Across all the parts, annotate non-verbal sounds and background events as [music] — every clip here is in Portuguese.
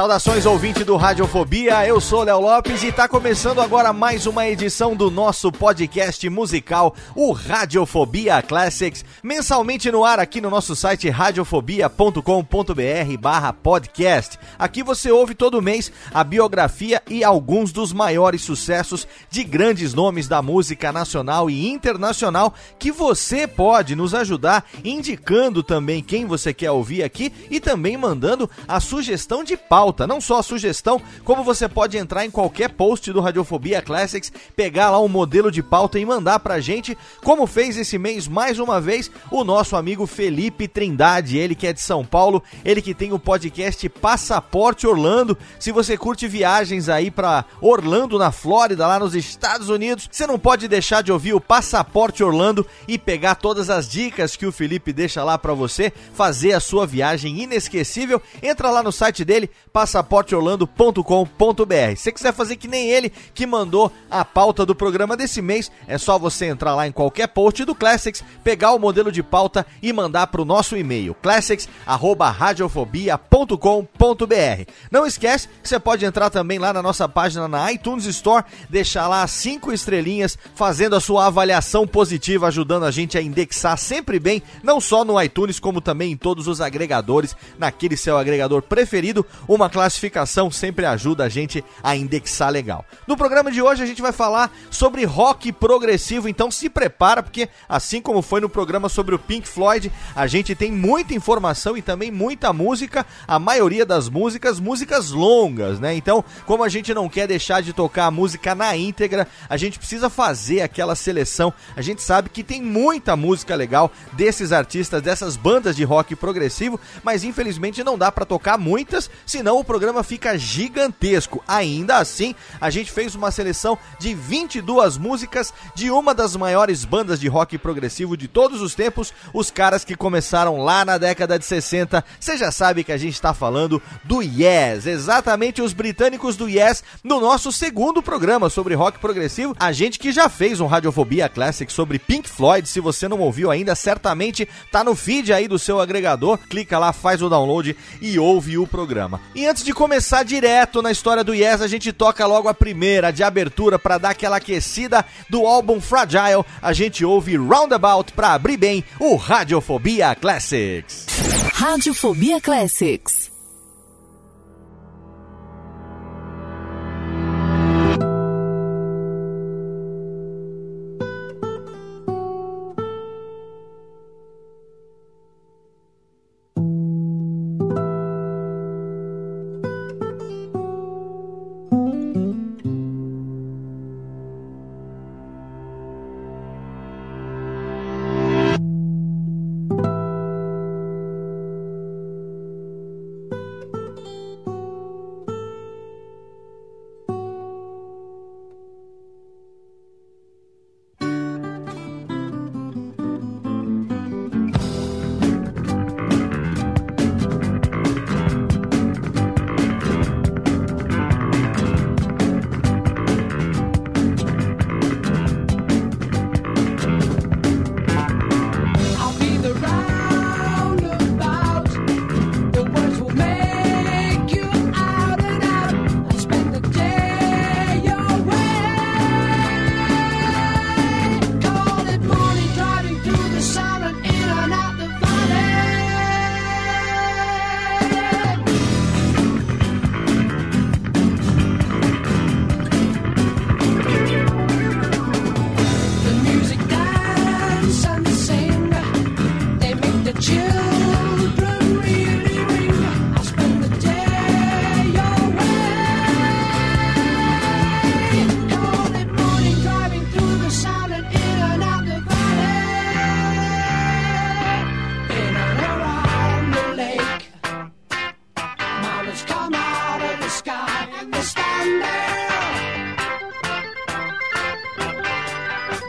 Saudações ouvinte do Radiofobia, eu sou Léo Lopes e está começando agora mais uma edição do nosso podcast musical, o Radiofobia Classics, mensalmente no ar aqui no nosso site radiofobia.com.br barra podcast. Aqui você ouve todo mês a biografia e alguns dos maiores sucessos de grandes nomes da música nacional e internacional que você pode nos ajudar indicando também quem você quer ouvir aqui e também mandando a sugestão de pauta pauta, não só a sugestão, como você pode entrar em qualquer post do Radiofobia Classics, pegar lá um modelo de pauta e mandar pra gente, como fez esse mês mais uma vez o nosso amigo Felipe Trindade, ele que é de São Paulo, ele que tem o podcast Passaporte Orlando. Se você curte viagens aí para Orlando, na Flórida, lá nos Estados Unidos, você não pode deixar de ouvir o Passaporte Orlando e pegar todas as dicas que o Felipe deixa lá para você fazer a sua viagem inesquecível. Entra lá no site dele, passaporteorlando.com.br. Se quiser fazer que nem ele que mandou a pauta do programa desse mês, é só você entrar lá em qualquer post do Classics, pegar o modelo de pauta e mandar para o nosso e-mail classics@radiofobia.com.br. Não esquece que você pode entrar também lá na nossa página na iTunes Store, deixar lá cinco estrelinhas, fazendo a sua avaliação positiva, ajudando a gente a indexar sempre bem, não só no iTunes como também em todos os agregadores, naquele seu agregador preferido. Uma classificação sempre ajuda a gente a indexar legal. No programa de hoje a gente vai falar sobre rock progressivo, então se prepara porque assim como foi no programa sobre o Pink Floyd, a gente tem muita informação e também muita música, a maioria das músicas, músicas longas, né? Então, como a gente não quer deixar de tocar a música na íntegra, a gente precisa fazer aquela seleção. A gente sabe que tem muita música legal desses artistas, dessas bandas de rock progressivo, mas infelizmente não dá para tocar muitas, senão o programa fica gigantesco. Ainda assim, a gente fez uma seleção de 22 músicas de uma das maiores bandas de rock progressivo de todos os tempos, os caras que começaram lá na década de 60. Você já sabe que a gente está falando do Yes, exatamente os britânicos do Yes, no nosso segundo programa sobre rock progressivo. A gente que já fez um Radiofobia Classic sobre Pink Floyd, se você não ouviu ainda, certamente tá no feed aí do seu agregador. Clica lá, faz o download e ouve o programa. Antes de começar direto na história do Yes, a gente toca logo a primeira de abertura para dar aquela aquecida do álbum Fragile. A gente ouve Roundabout para abrir bem o Radiofobia Classics. Radiofobia Classics.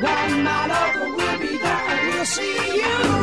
One mile over will be there, and we'll see you.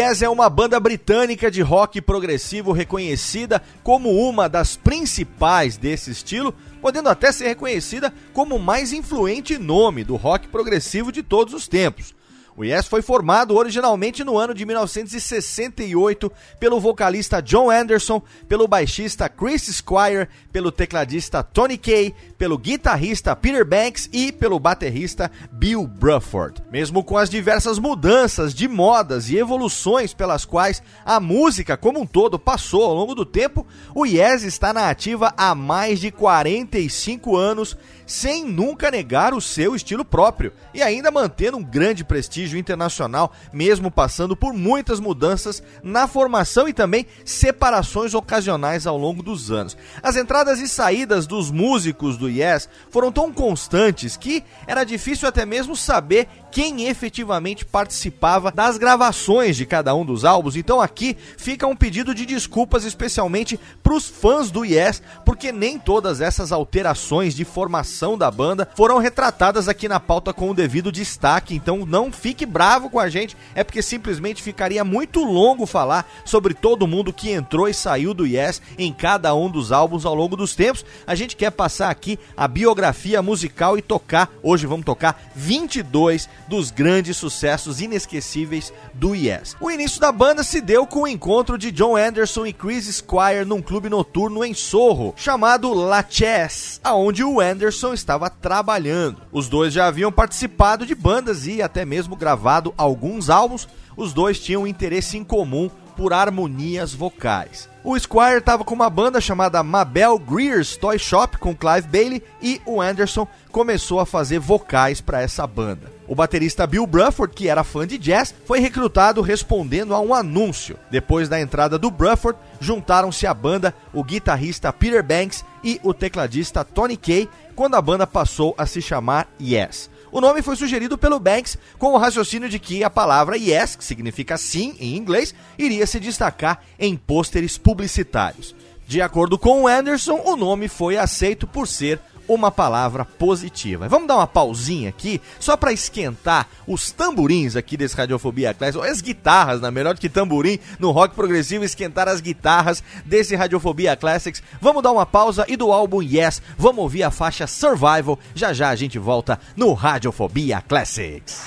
Yes é uma banda britânica de rock progressivo reconhecida como uma das principais desse estilo, podendo até ser reconhecida como o mais influente nome do rock progressivo de todos os tempos. O Yes foi formado originalmente no ano de 1968 pelo vocalista John Anderson, pelo baixista Chris Squire, pelo tecladista Tony Kay, pelo guitarrista Peter Banks e pelo baterista Bill Bruford. Mesmo com as diversas mudanças de modas e evoluções pelas quais a música como um todo passou ao longo do tempo, o Yes está na ativa há mais de 45 anos sem nunca negar o seu estilo próprio e ainda mantendo um grande prestígio internacional, mesmo passando por muitas mudanças na formação e também separações ocasionais ao longo dos anos. As entradas e saídas dos músicos do Yes foram tão constantes que era difícil até mesmo saber quem efetivamente participava das gravações de cada um dos álbuns. Então aqui fica um pedido de desculpas especialmente para os fãs do Yes, porque nem todas essas alterações de formação da banda foram retratadas aqui na pauta com o devido destaque. Então não fique bravo com a gente, é porque simplesmente ficaria muito longo falar sobre todo mundo que entrou e saiu do Yes em cada um dos álbuns ao longo dos tempos. A gente quer passar aqui a biografia musical e tocar, hoje vamos tocar 22 dos grandes sucessos inesquecíveis do Yes. O início da banda se deu com o encontro de John Anderson e Chris Squire num clube noturno em Sorro, chamado La Chess, aonde o Anderson estava trabalhando. Os dois já haviam participado de bandas e até mesmo gravado alguns álbuns. Os dois tinham um interesse em comum por harmonias vocais. O Squire estava com uma banda chamada Mabel Greer's Toy Shop com Clive Bailey e o Anderson começou a fazer vocais para essa banda. O baterista Bill Bruford, que era fã de jazz, foi recrutado respondendo a um anúncio. Depois da entrada do Bruford, juntaram-se à banda o guitarrista Peter Banks e o tecladista Tony Kay, quando a banda passou a se chamar Yes. O nome foi sugerido pelo Banks com o raciocínio de que a palavra yes, que significa sim em inglês, iria se destacar em pôsteres publicitários. De acordo com Anderson, o nome foi aceito por ser uma palavra positiva. Vamos dar uma pausinha aqui, só para esquentar os tamborins aqui desse Radiofobia Classics, ou as guitarras, na melhor que tamborim, no rock progressivo, esquentar as guitarras desse Radiofobia Classics. Vamos dar uma pausa e do álbum Yes, vamos ouvir a faixa Survival. Já já a gente volta no Radiofobia Classics.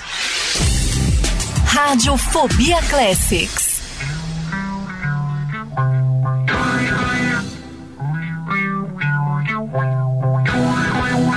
Radiofobia Classics.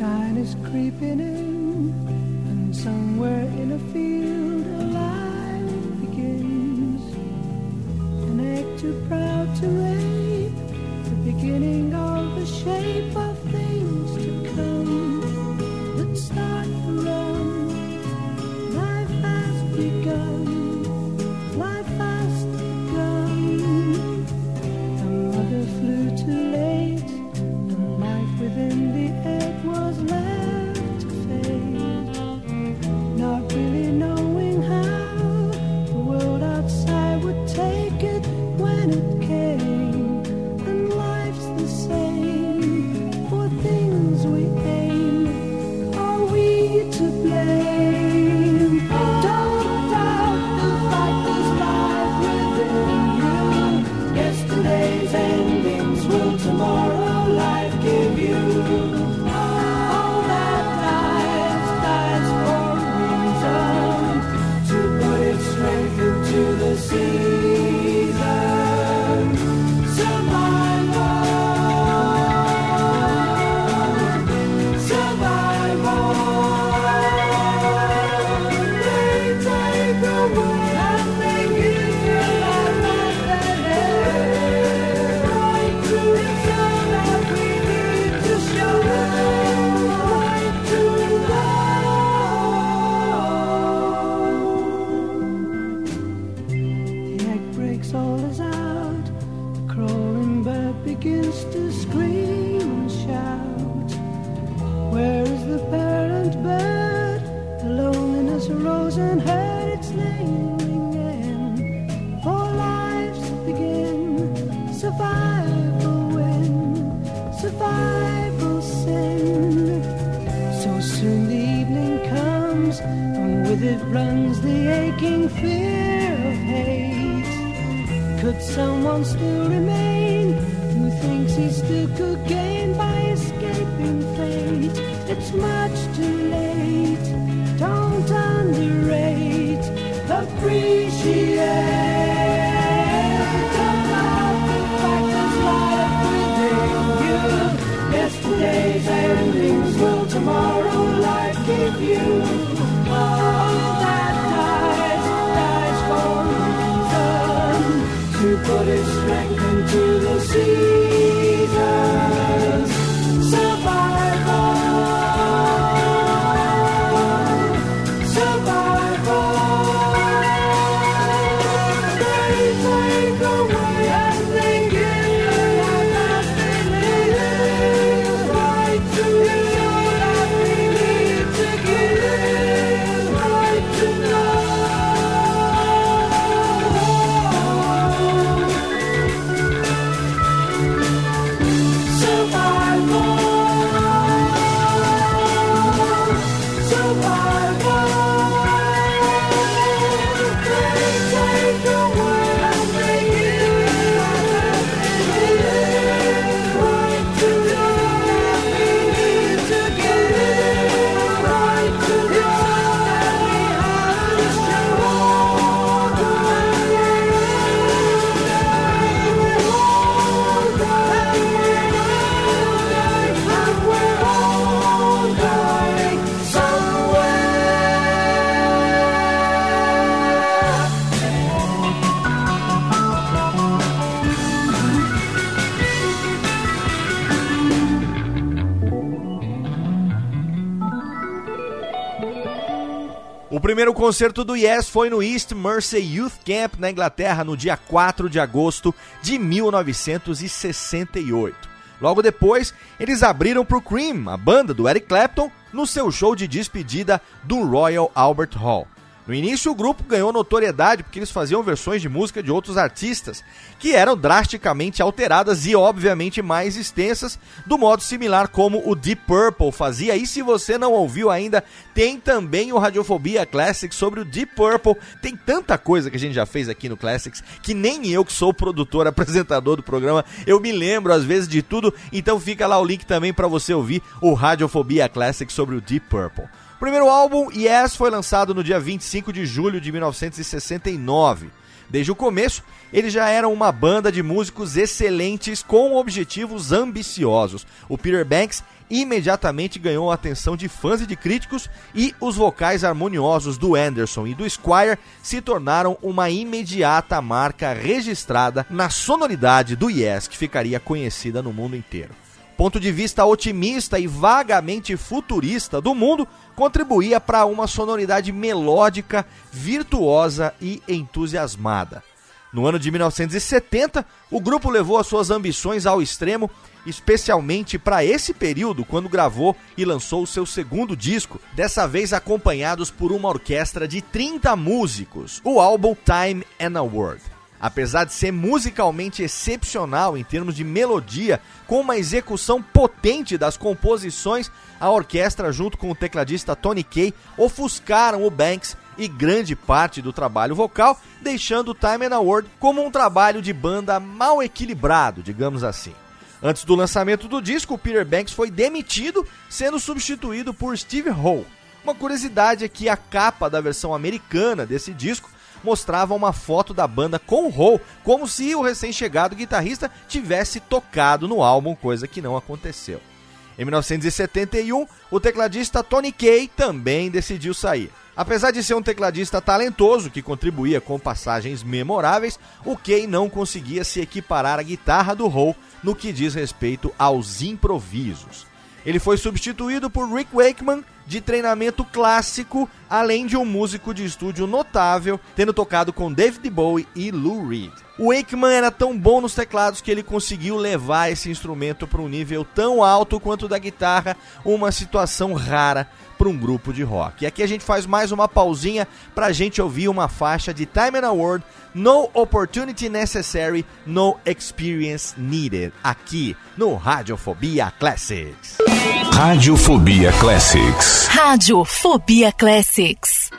sunshine is creeping in. concerto do Yes foi no East Mersey Youth Camp, na Inglaterra, no dia 4 de agosto de 1968. Logo depois, eles abriram para o Cream, a banda do Eric Clapton, no seu show de despedida do Royal Albert Hall. No início, o grupo ganhou notoriedade porque eles faziam versões de música de outros artistas, que eram drasticamente alteradas e, obviamente, mais extensas, do modo similar como o Deep Purple fazia. E se você não ouviu ainda, tem também o Radiofobia Classics sobre o Deep Purple. Tem tanta coisa que a gente já fez aqui no Classics que nem eu, que sou produtor, [laughs] apresentador do programa, eu me lembro às vezes de tudo. Então fica lá o link também para você ouvir o Radiofobia Classics sobre o Deep Purple. O primeiro álbum, Yes, foi lançado no dia 25 de julho de 1969. Desde o começo, eles já eram uma banda de músicos excelentes com objetivos ambiciosos. O Peter Banks imediatamente ganhou a atenção de fãs e de críticos, e os vocais harmoniosos do Anderson e do Squire se tornaram uma imediata marca registrada na sonoridade do Yes, que ficaria conhecida no mundo inteiro. Ponto de vista otimista e vagamente futurista do mundo contribuía para uma sonoridade melódica, virtuosa e entusiasmada. No ano de 1970, o grupo levou as suas ambições ao extremo especialmente para esse período, quando gravou e lançou o seu segundo disco, dessa vez acompanhados por uma orquestra de 30 músicos, o álbum Time and a Word. Apesar de ser musicalmente excepcional em termos de melodia, com uma execução potente das composições, a orquestra, junto com o tecladista Tony Kay, ofuscaram o Banks e grande parte do trabalho vocal, deixando Time and a Word como um trabalho de banda mal equilibrado, digamos assim. Antes do lançamento do disco, Peter Banks foi demitido, sendo substituído por Steve Howe. Uma curiosidade é que a capa da versão americana desse disco mostrava uma foto da banda com Howe, como se o recém-chegado guitarrista tivesse tocado no álbum, coisa que não aconteceu. Em 1971, o tecladista Tony Kay também decidiu sair. Apesar de ser um tecladista talentoso que contribuía com passagens memoráveis, o Kay não conseguia se equiparar à guitarra do Howe no que diz respeito aos improvisos. Ele foi substituído por Rick Wakeman, de treinamento clássico, além de um músico de estúdio notável, tendo tocado com David Bowie e Lou Reed. O Wakeman era tão bom nos teclados que ele conseguiu levar esse instrumento para um nível tão alto quanto o da guitarra, uma situação rara para um grupo de rock. E aqui a gente faz mais uma pausinha para a gente ouvir uma faixa de Time and Award, No Opportunity Necessary, No Experience Needed, aqui no Radiofobia Classics. Radiofobia Classics. Radiofobia Classics.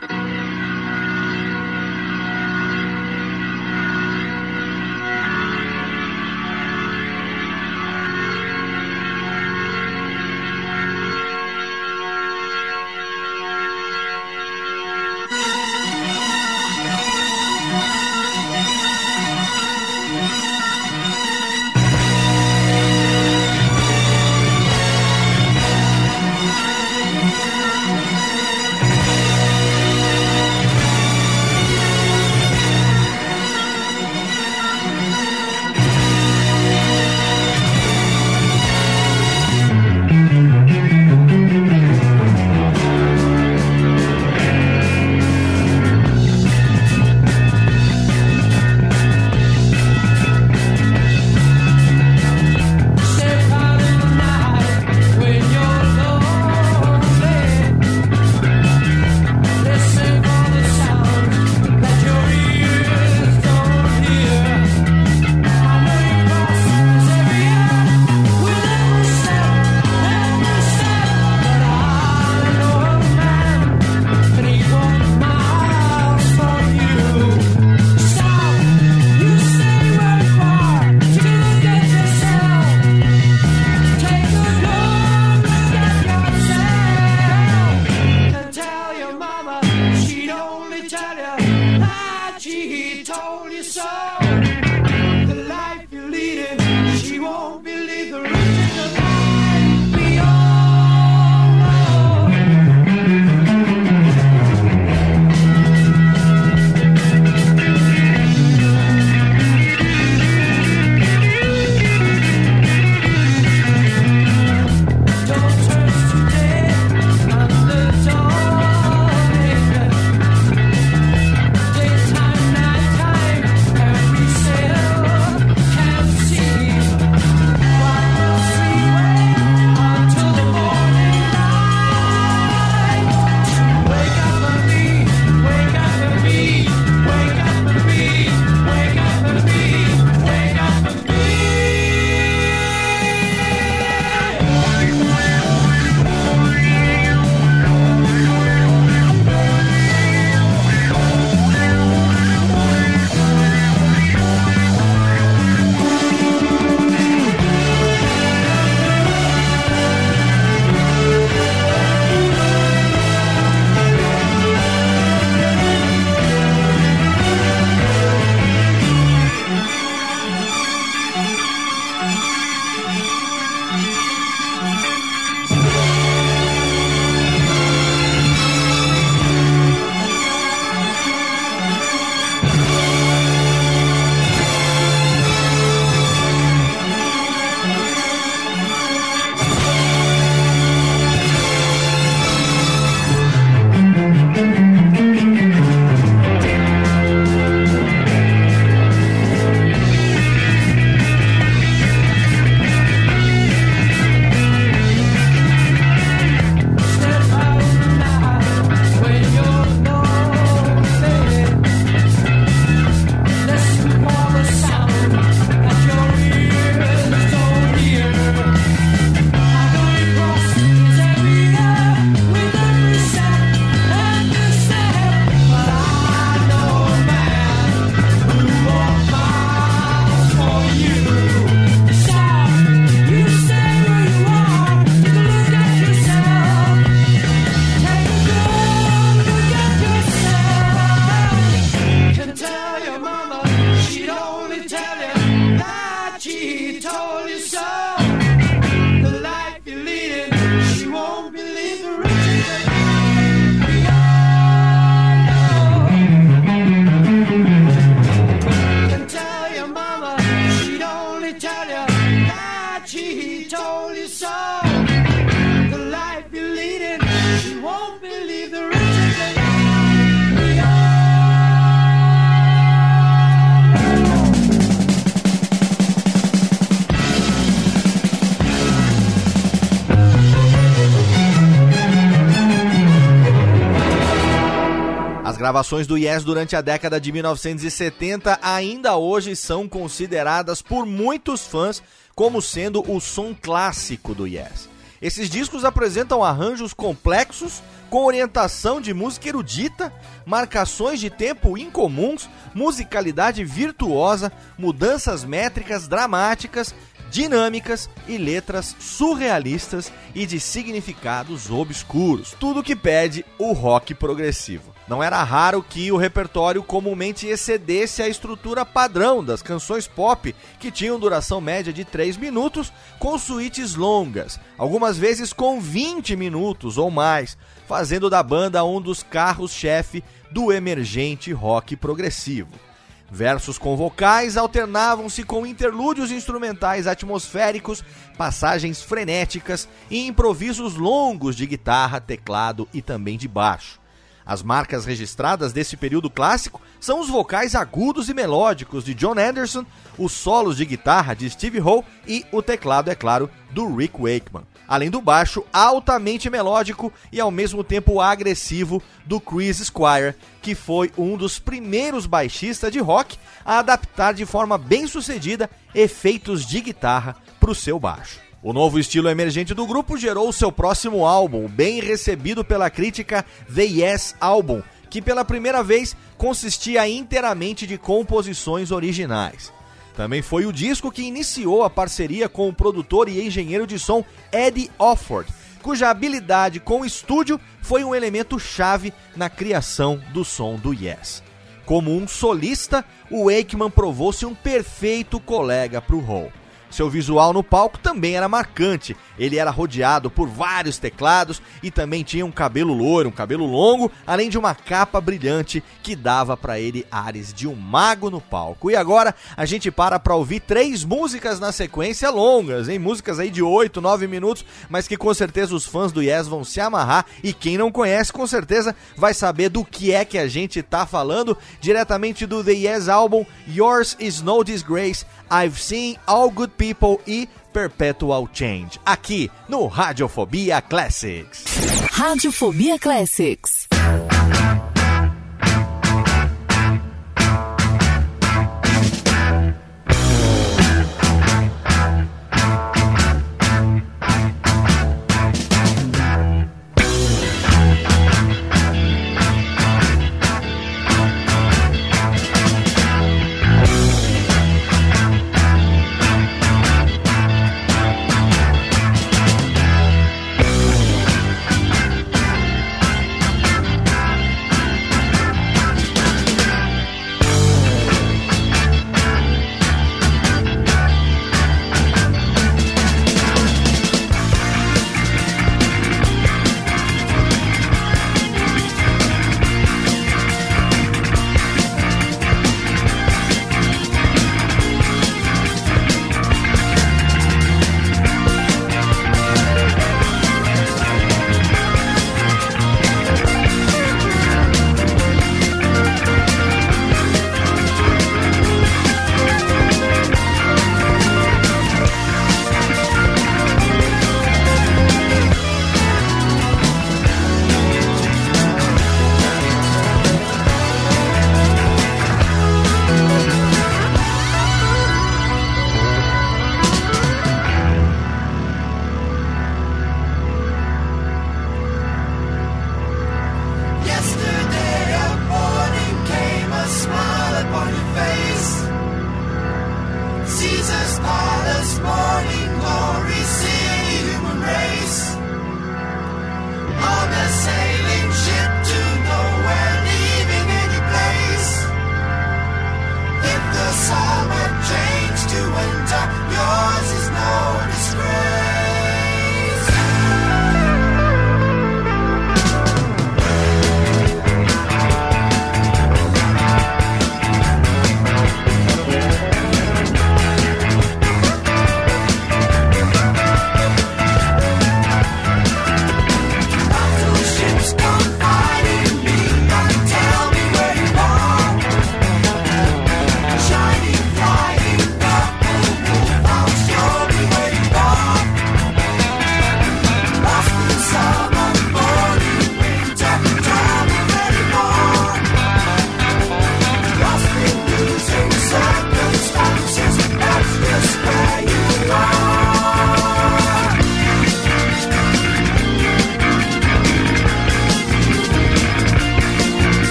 Gravações do Yes durante a década de 1970 ainda hoje são consideradas por muitos fãs como sendo o som clássico do Yes. Esses discos apresentam arranjos complexos, com orientação de música erudita, marcações de tempo incomuns, musicalidade virtuosa, mudanças métricas dramáticas, dinâmicas e letras surrealistas e de significados obscuros. Tudo que pede o rock progressivo. Não era raro que o repertório comumente excedesse a estrutura padrão das canções pop, que tinham duração média de 3 minutos, com suítes longas, algumas vezes com 20 minutos ou mais, fazendo da banda um dos carros-chefe do emergente rock progressivo. Versos com vocais alternavam-se com interlúdios instrumentais atmosféricos, passagens frenéticas e improvisos longos de guitarra, teclado e também de baixo. As marcas registradas desse período clássico são os vocais agudos e melódicos de John Anderson, os solos de guitarra de Steve Howe e o teclado, é claro, do Rick Wakeman. Além do baixo altamente melódico e ao mesmo tempo agressivo do Chris Squire, que foi um dos primeiros baixistas de rock a adaptar de forma bem sucedida efeitos de guitarra para o seu baixo. O novo estilo emergente do grupo gerou seu próximo álbum, bem recebido pela crítica The Yes Album, que pela primeira vez consistia inteiramente de composições originais. Também foi o disco que iniciou a parceria com o produtor e engenheiro de som Eddie Offord, cuja habilidade com o estúdio foi um elemento chave na criação do som do Yes. Como um solista, o Wakeman provou-se um perfeito colega para o Hole. Seu visual no palco também era marcante. Ele era rodeado por vários teclados e também tinha um cabelo loiro, um cabelo longo, além de uma capa brilhante que dava para ele ares de um mago no palco. E agora a gente para para ouvir três músicas na sequência longas, em músicas aí de 8, 9 minutos, mas que com certeza os fãs do Yes vão se amarrar e quem não conhece com certeza vai saber do que é que a gente tá falando, diretamente do The Yes Album Yours is No Disgrace. I've Seen All Good People e Perpetual Change, aqui no Radiofobia Classics. Radiofobia Classics.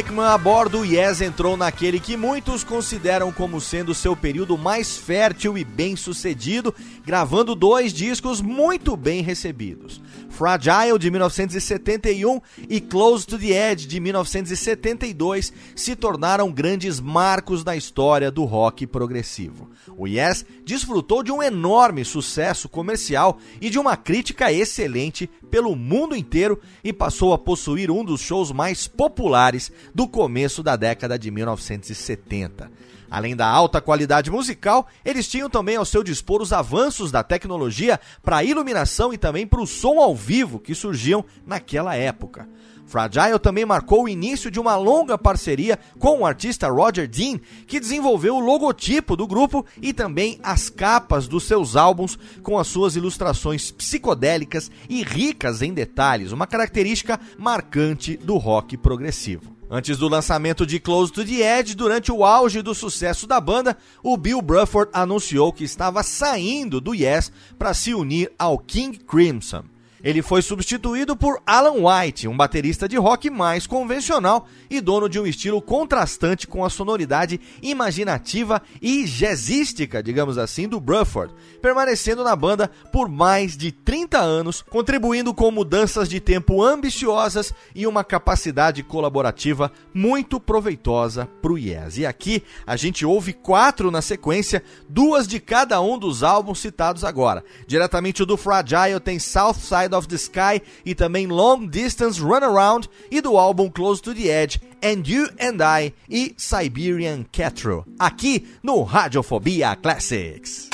Com o Ekman a bordo, Yes entrou naquele que muitos consideram como sendo seu período mais fértil e bem sucedido, gravando dois discos muito bem recebidos. Fragile de 1971 e Close to the Edge de 1972 se tornaram grandes marcos na história do rock progressivo. O Yes desfrutou de um enorme sucesso comercial e de uma crítica excelente pelo mundo inteiro e passou a possuir um dos shows mais populares do começo da década de 1970. Além da alta qualidade musical, eles tinham também ao seu dispor os avanços da tecnologia para iluminação e também para o som ao vivo que surgiam naquela época. Fragile também marcou o início de uma longa parceria com o artista Roger Dean, que desenvolveu o logotipo do grupo e também as capas dos seus álbuns com as suas ilustrações psicodélicas e ricas em detalhes, uma característica marcante do rock progressivo. Antes do lançamento de Close to the Edge, durante o auge do sucesso da banda, o Bill Bruford anunciou que estava saindo do Yes para se unir ao King Crimson. Ele foi substituído por Alan White, um baterista de rock mais convencional e dono de um estilo contrastante com a sonoridade imaginativa e jazzística, digamos assim, do Bruford, permanecendo na banda por mais de 30 anos, contribuindo com mudanças de tempo ambiciosas e uma capacidade colaborativa muito proveitosa para o Yes. E aqui a gente ouve quatro na sequência, duas de cada um dos álbuns citados agora. Diretamente do Fragile tem South Side of the Sky e também Long Distance Runaround e do álbum Close to the Edge, And You and I e Siberian Catro, aqui no Radiofobia Classics.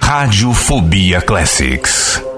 Radiofobia Classics.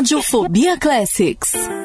Radiofobia Classics.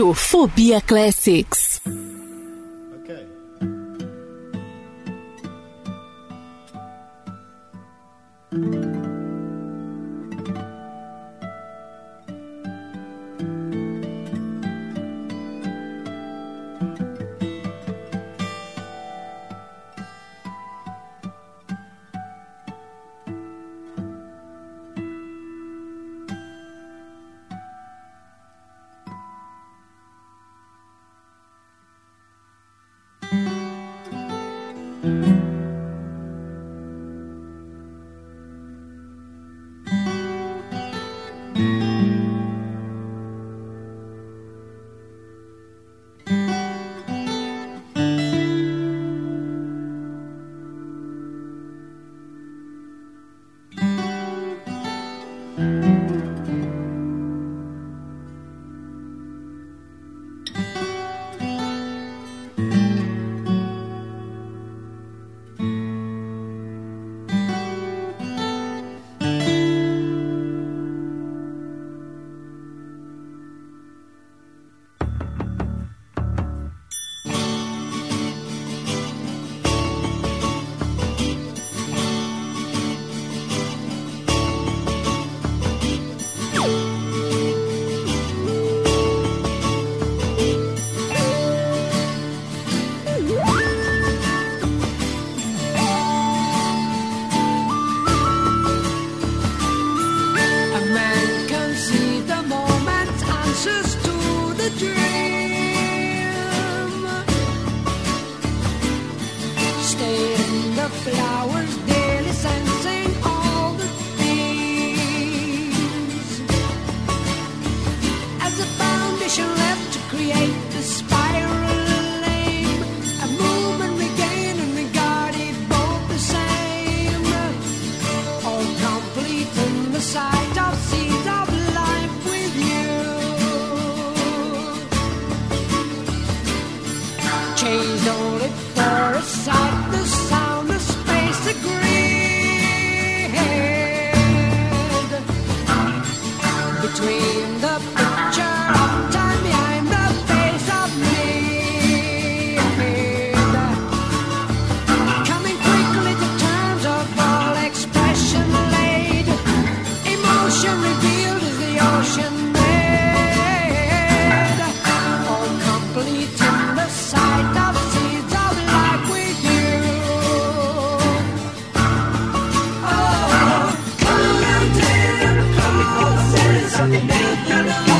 Radiofobia Classics. Clothes of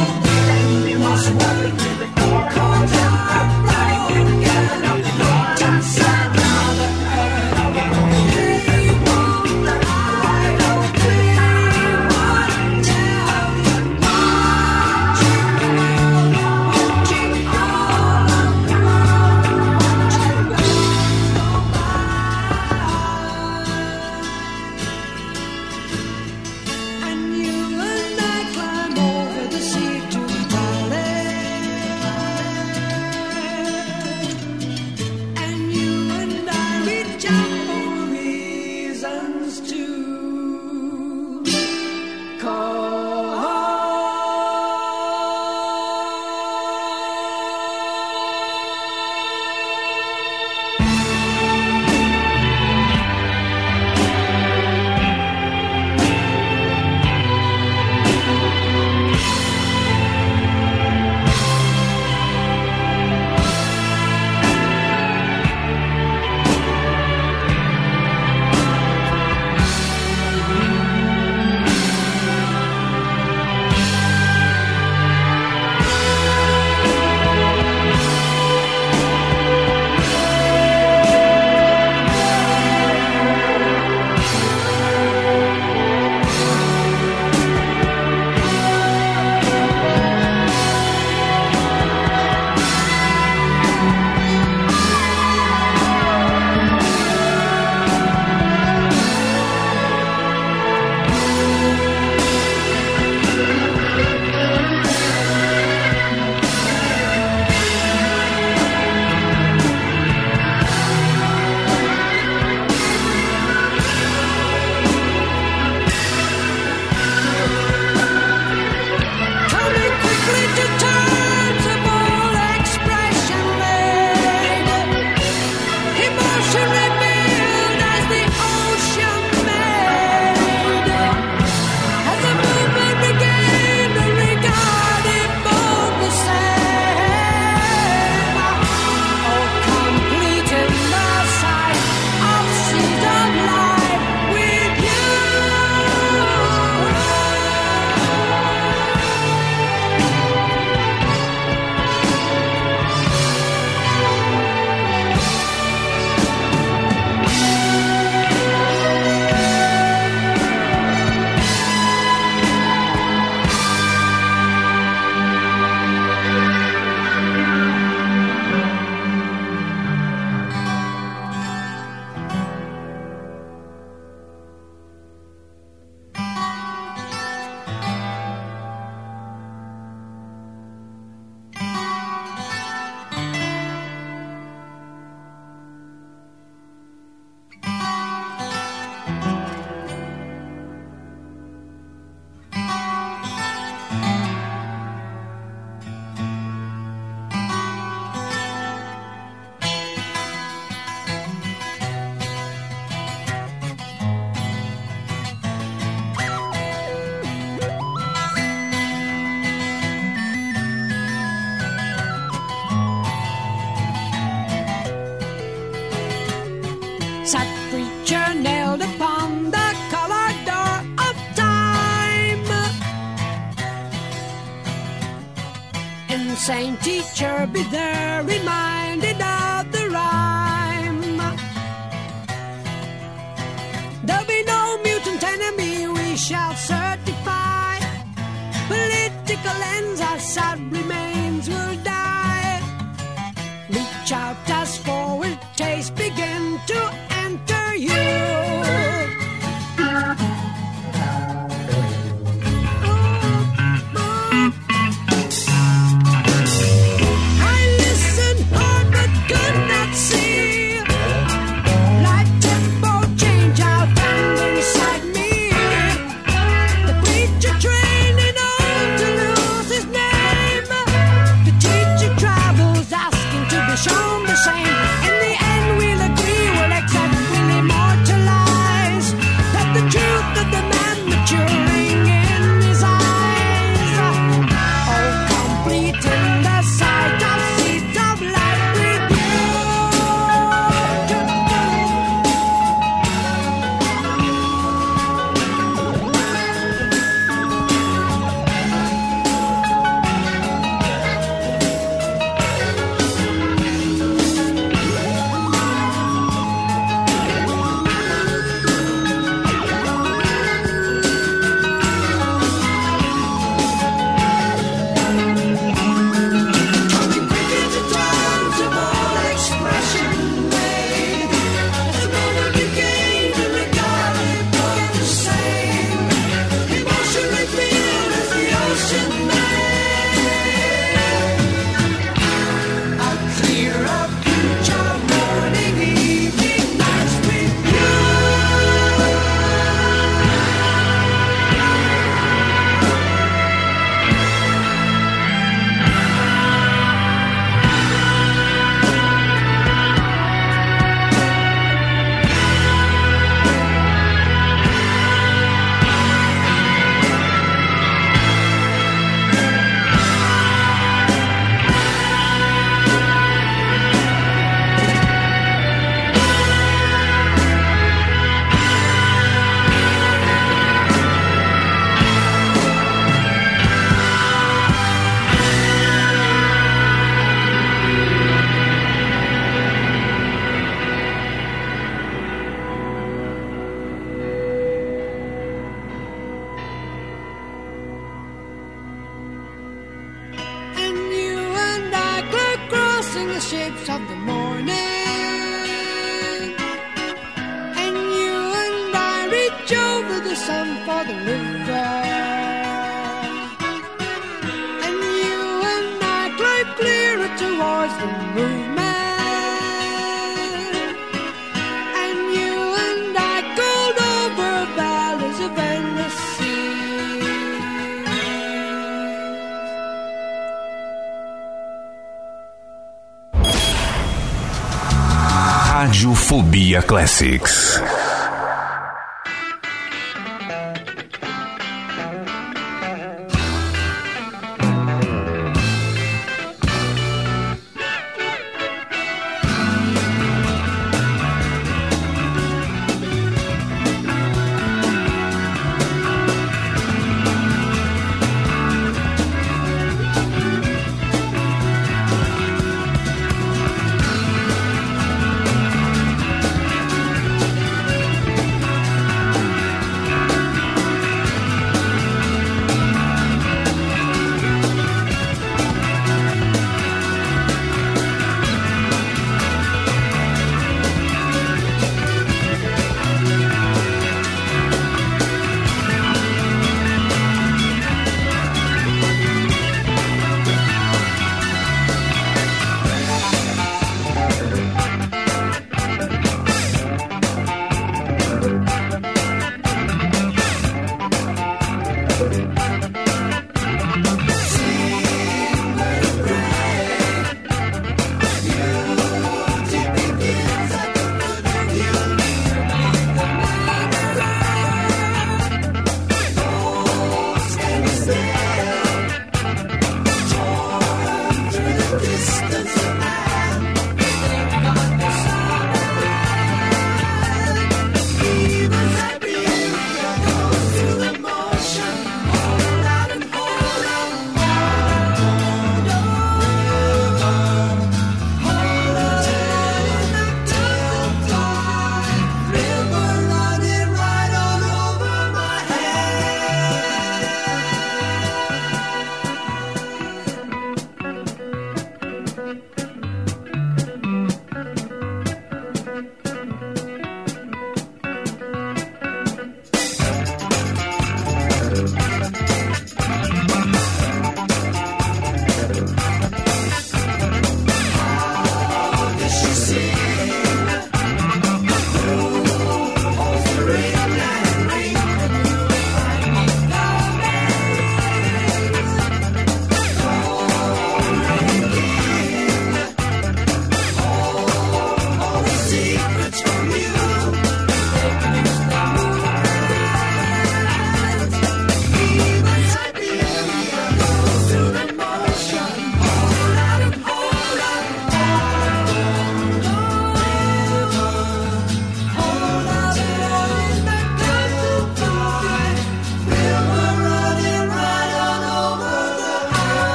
Classics.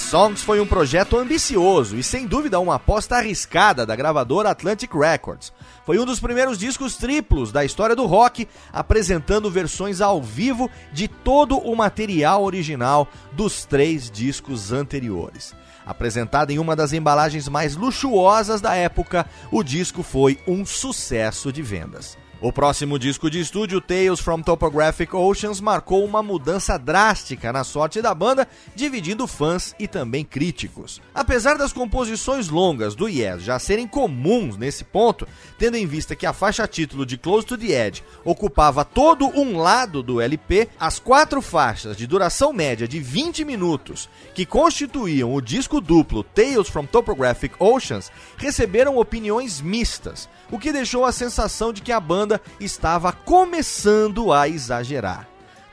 Songs foi um projeto ambicioso e sem dúvida uma aposta arriscada da gravadora Atlantic Records. Foi um dos primeiros discos triplos da história do rock, apresentando versões ao vivo de todo o material original dos três discos anteriores. Apresentado em uma das embalagens mais luxuosas da época, o disco foi um sucesso de vendas. O próximo disco de estúdio, Tales from Topographic Oceans, marcou uma mudança drástica na sorte da banda, dividindo fãs e também críticos. Apesar das composições longas do Yes já serem comuns nesse ponto, tendo em vista que a faixa título de Close to the Edge ocupava todo um lado do LP, as quatro faixas de duração média de 20 minutos que constituíam o disco duplo Tales from Topographic Oceans receberam opiniões mistas, o que deixou a sensação de que a banda estava começando a exagerar.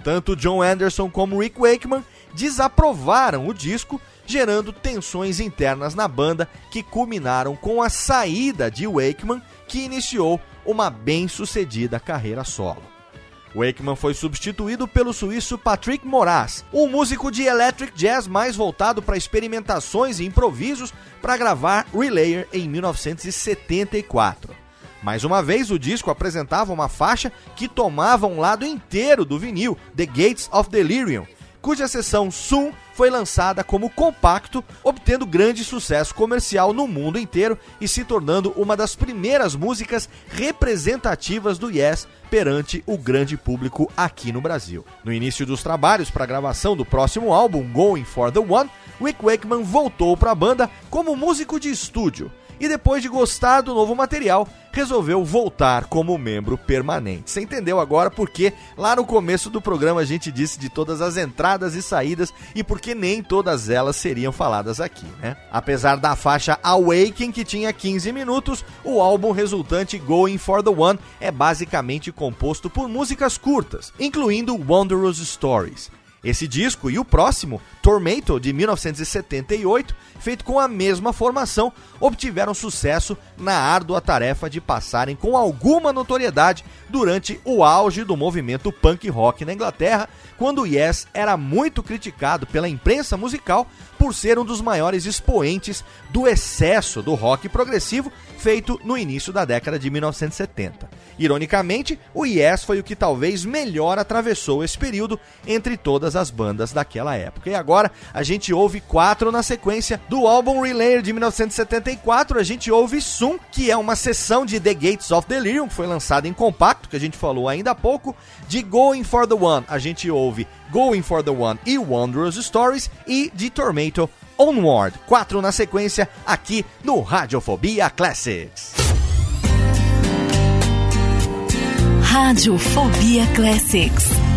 Tanto John Anderson como Rick Wakeman desaprovaram o disco, gerando tensões internas na banda que culminaram com a saída de Wakeman, que iniciou uma bem-sucedida carreira solo. Wakeman foi substituído pelo suíço Patrick Moraz, um músico de electric jazz mais voltado para experimentações e improvisos para gravar Relayer em 1974. Mais uma vez, o disco apresentava uma faixa que tomava um lado inteiro do vinil, The Gates of Delirium, cuja seção Soon foi lançada como compacto, obtendo grande sucesso comercial no mundo inteiro e se tornando uma das primeiras músicas representativas do Yes perante o grande público aqui no Brasil. No início dos trabalhos para a gravação do próximo álbum, Going for the One, Rick Wakeman voltou para a banda como músico de estúdio e depois de gostar do novo material, resolveu voltar como membro permanente. Você entendeu agora porque lá no começo do programa a gente disse de todas as entradas e saídas e porque nem todas elas seriam faladas aqui, né? Apesar da faixa Awaken que tinha 15 minutos, o álbum resultante Going for the One é basicamente composto por músicas curtas, incluindo Wondrous Stories. Esse disco e o próximo, Tormento, de 1978, feito com a mesma formação, obtiveram sucesso na árdua tarefa de passarem com alguma notoriedade durante o auge do movimento punk rock na Inglaterra, quando o Yes era muito criticado pela imprensa musical por ser um dos maiores expoentes do excesso do rock progressivo feito no início da década de 1970. Ironicamente, o Yes foi o que talvez melhor atravessou esse período entre todas as bandas daquela época. E agora a gente ouve quatro na sequência do álbum Relayer de 1974. A gente ouve Soon, que é uma sessão de The Gates of Delirium, que foi lançada em compacto, que a gente falou ainda há pouco. De Going for the One, a gente ouve Going for the One e Wondrous Stories. E de Tormento, Onward. Quatro na sequência aqui no Radiofobia Classics. Radiofobia Classics.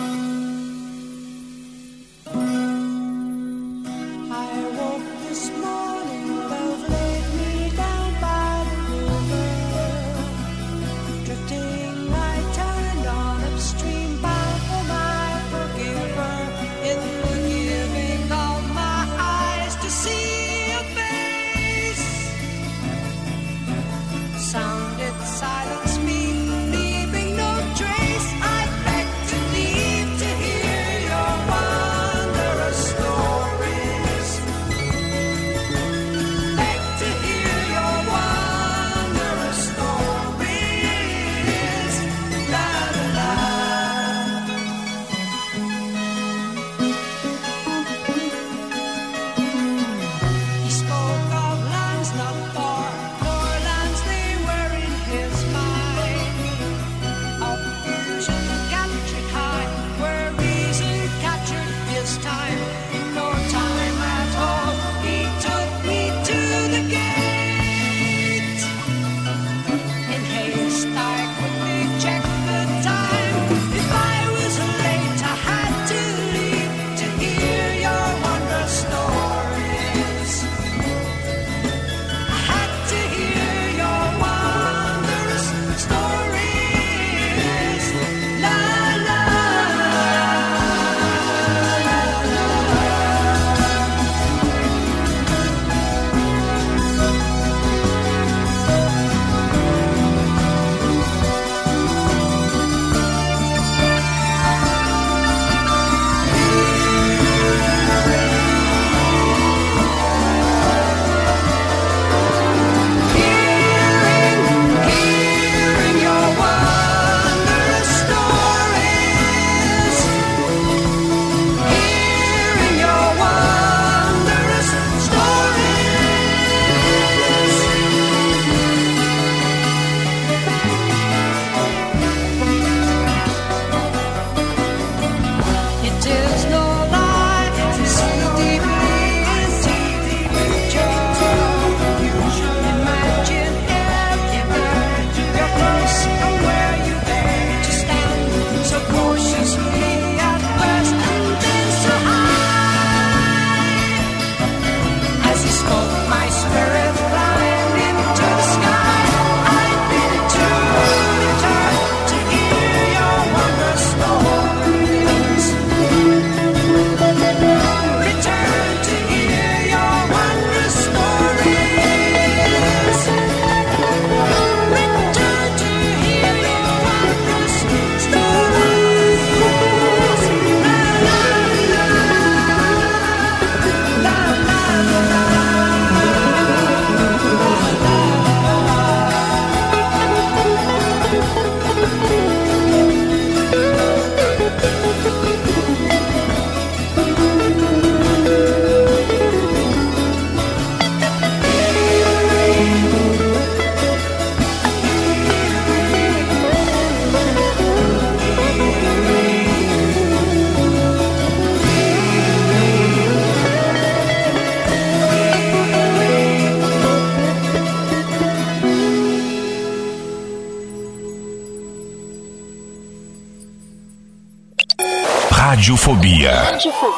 Radiofobia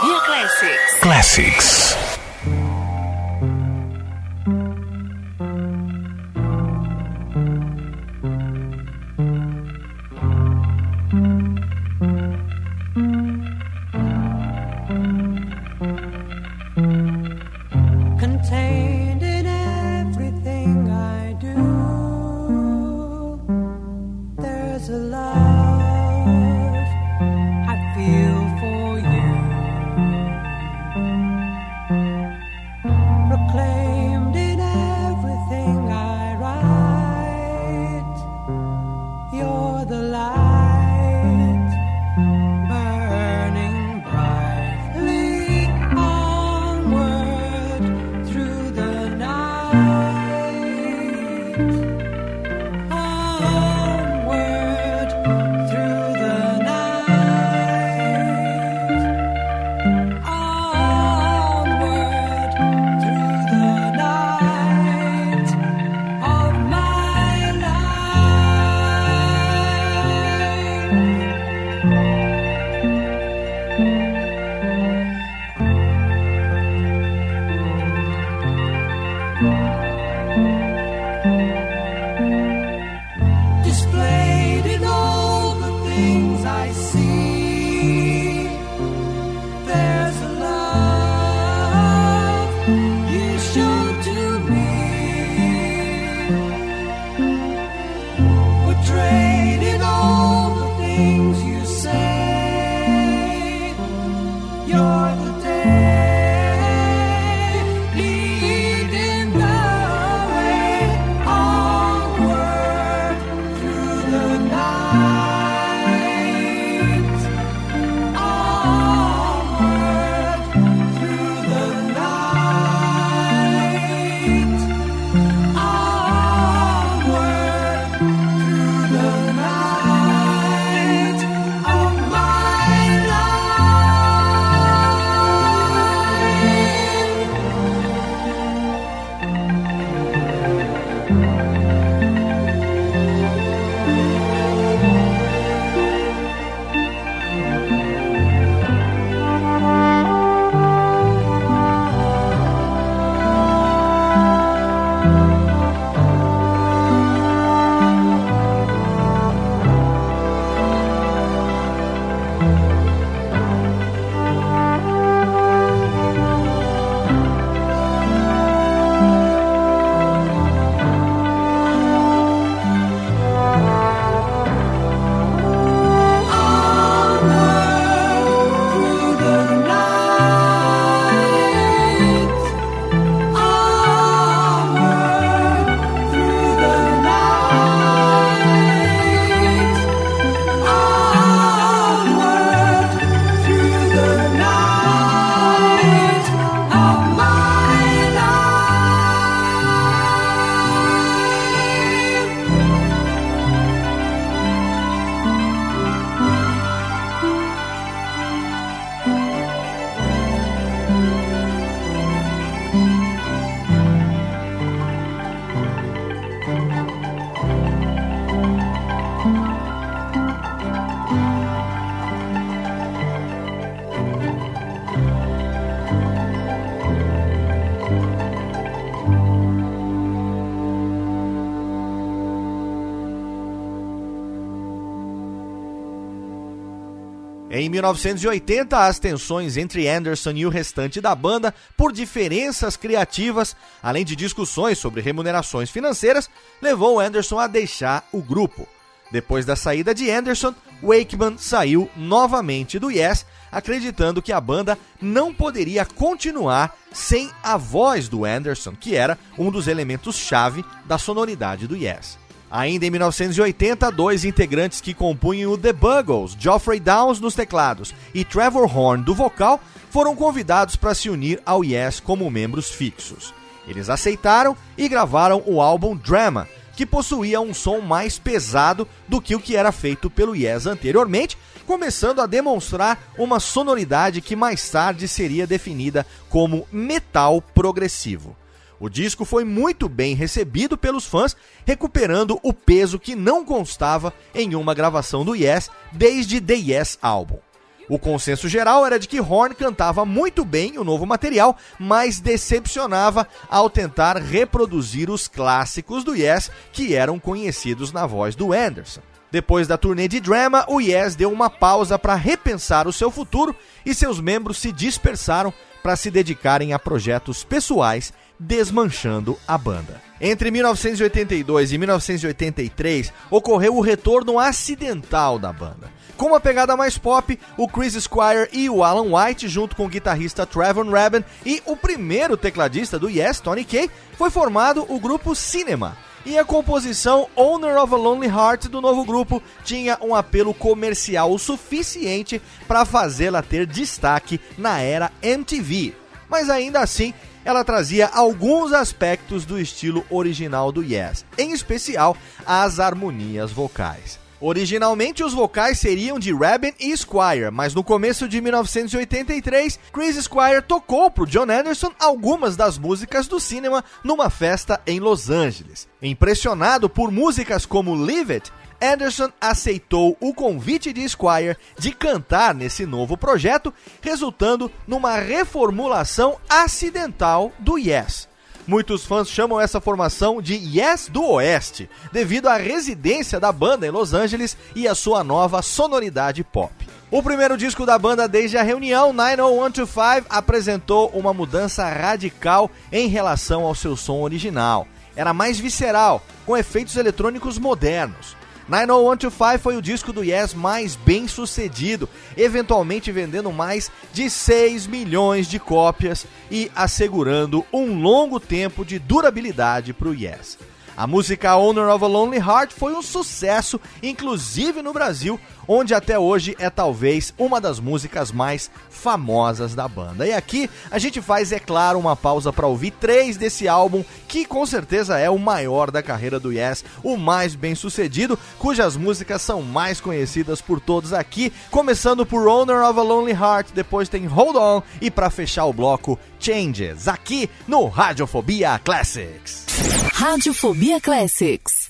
1980, as tensões entre Anderson e o restante da banda, por diferenças criativas, além de discussões sobre remunerações financeiras, levou Anderson a deixar o grupo. Depois da saída de Anderson, Wakeman saiu novamente do Yes, acreditando que a banda não poderia continuar sem a voz do Anderson, que era um dos elementos-chave da sonoridade do Yes. Ainda em 1980, dois integrantes que compunham o The Buggles, Geoffrey Downs nos teclados e Trevor Horn do vocal, foram convidados para se unir ao Yes como membros fixos. Eles aceitaram e gravaram o álbum Drama, que possuía um som mais pesado do que o que era feito pelo Yes anteriormente, começando a demonstrar uma sonoridade que mais tarde seria definida como metal progressivo. O disco foi muito bem recebido pelos fãs, recuperando o peso que não constava em uma gravação do Yes desde The Yes Album. O consenso geral era de que Horn cantava muito bem o novo material, mas decepcionava ao tentar reproduzir os clássicos do Yes que eram conhecidos na voz do Anderson. Depois da turnê de Drama, o Yes deu uma pausa para repensar o seu futuro e seus membros se dispersaram para se dedicarem a projetos pessoais, desmanchando a banda. Entre 1982 e 1983, ocorreu o retorno acidental da banda. Com uma pegada mais pop, o Chris Squire e o Alan White, junto com o guitarrista Trevor Rabin e o primeiro tecladista do Yes, Tony Kaye, foi formado o grupo Cinema. E a composição Owner of a Lonely Heart do novo grupo tinha um apelo comercial o suficiente para fazê-la ter destaque na era MTV. Mas ainda assim, ela trazia alguns aspectos do estilo original do Yes, em especial as harmonias vocais. Originalmente, os vocais seriam de Rabin e Squire, mas no começo de 1983, Chris Squire tocou para John Anderson algumas das músicas do cinema numa festa em Los Angeles. Impressionado por músicas como Live It, Anderson aceitou o convite de Squire de cantar nesse novo projeto, resultando numa reformulação acidental do Yes. Muitos fãs chamam essa formação de Yes do Oeste, devido à residência da banda em Los Angeles e a sua nova sonoridade pop. O primeiro disco da banda desde a reunião 90125 apresentou uma mudança radical em relação ao seu som original. Era mais visceral, com efeitos eletrônicos modernos. 90125 foi o disco do Yes mais bem sucedido, eventualmente vendendo mais de 6 milhões de cópias e assegurando um longo tempo de durabilidade para o Yes. A música Owner of a Lonely Heart foi um sucesso, inclusive no Brasil, onde até hoje é talvez uma das músicas mais famosas da banda. E aqui a gente faz, é claro, uma pausa para ouvir três desse álbum, que com certeza é o maior da carreira do Yes, o mais bem sucedido, cujas músicas são mais conhecidas por todos aqui, começando por Owner of a Lonely Heart, depois tem Hold On e para fechar o bloco Changes, aqui no Radiofobia Classics. Radiofobia Classics.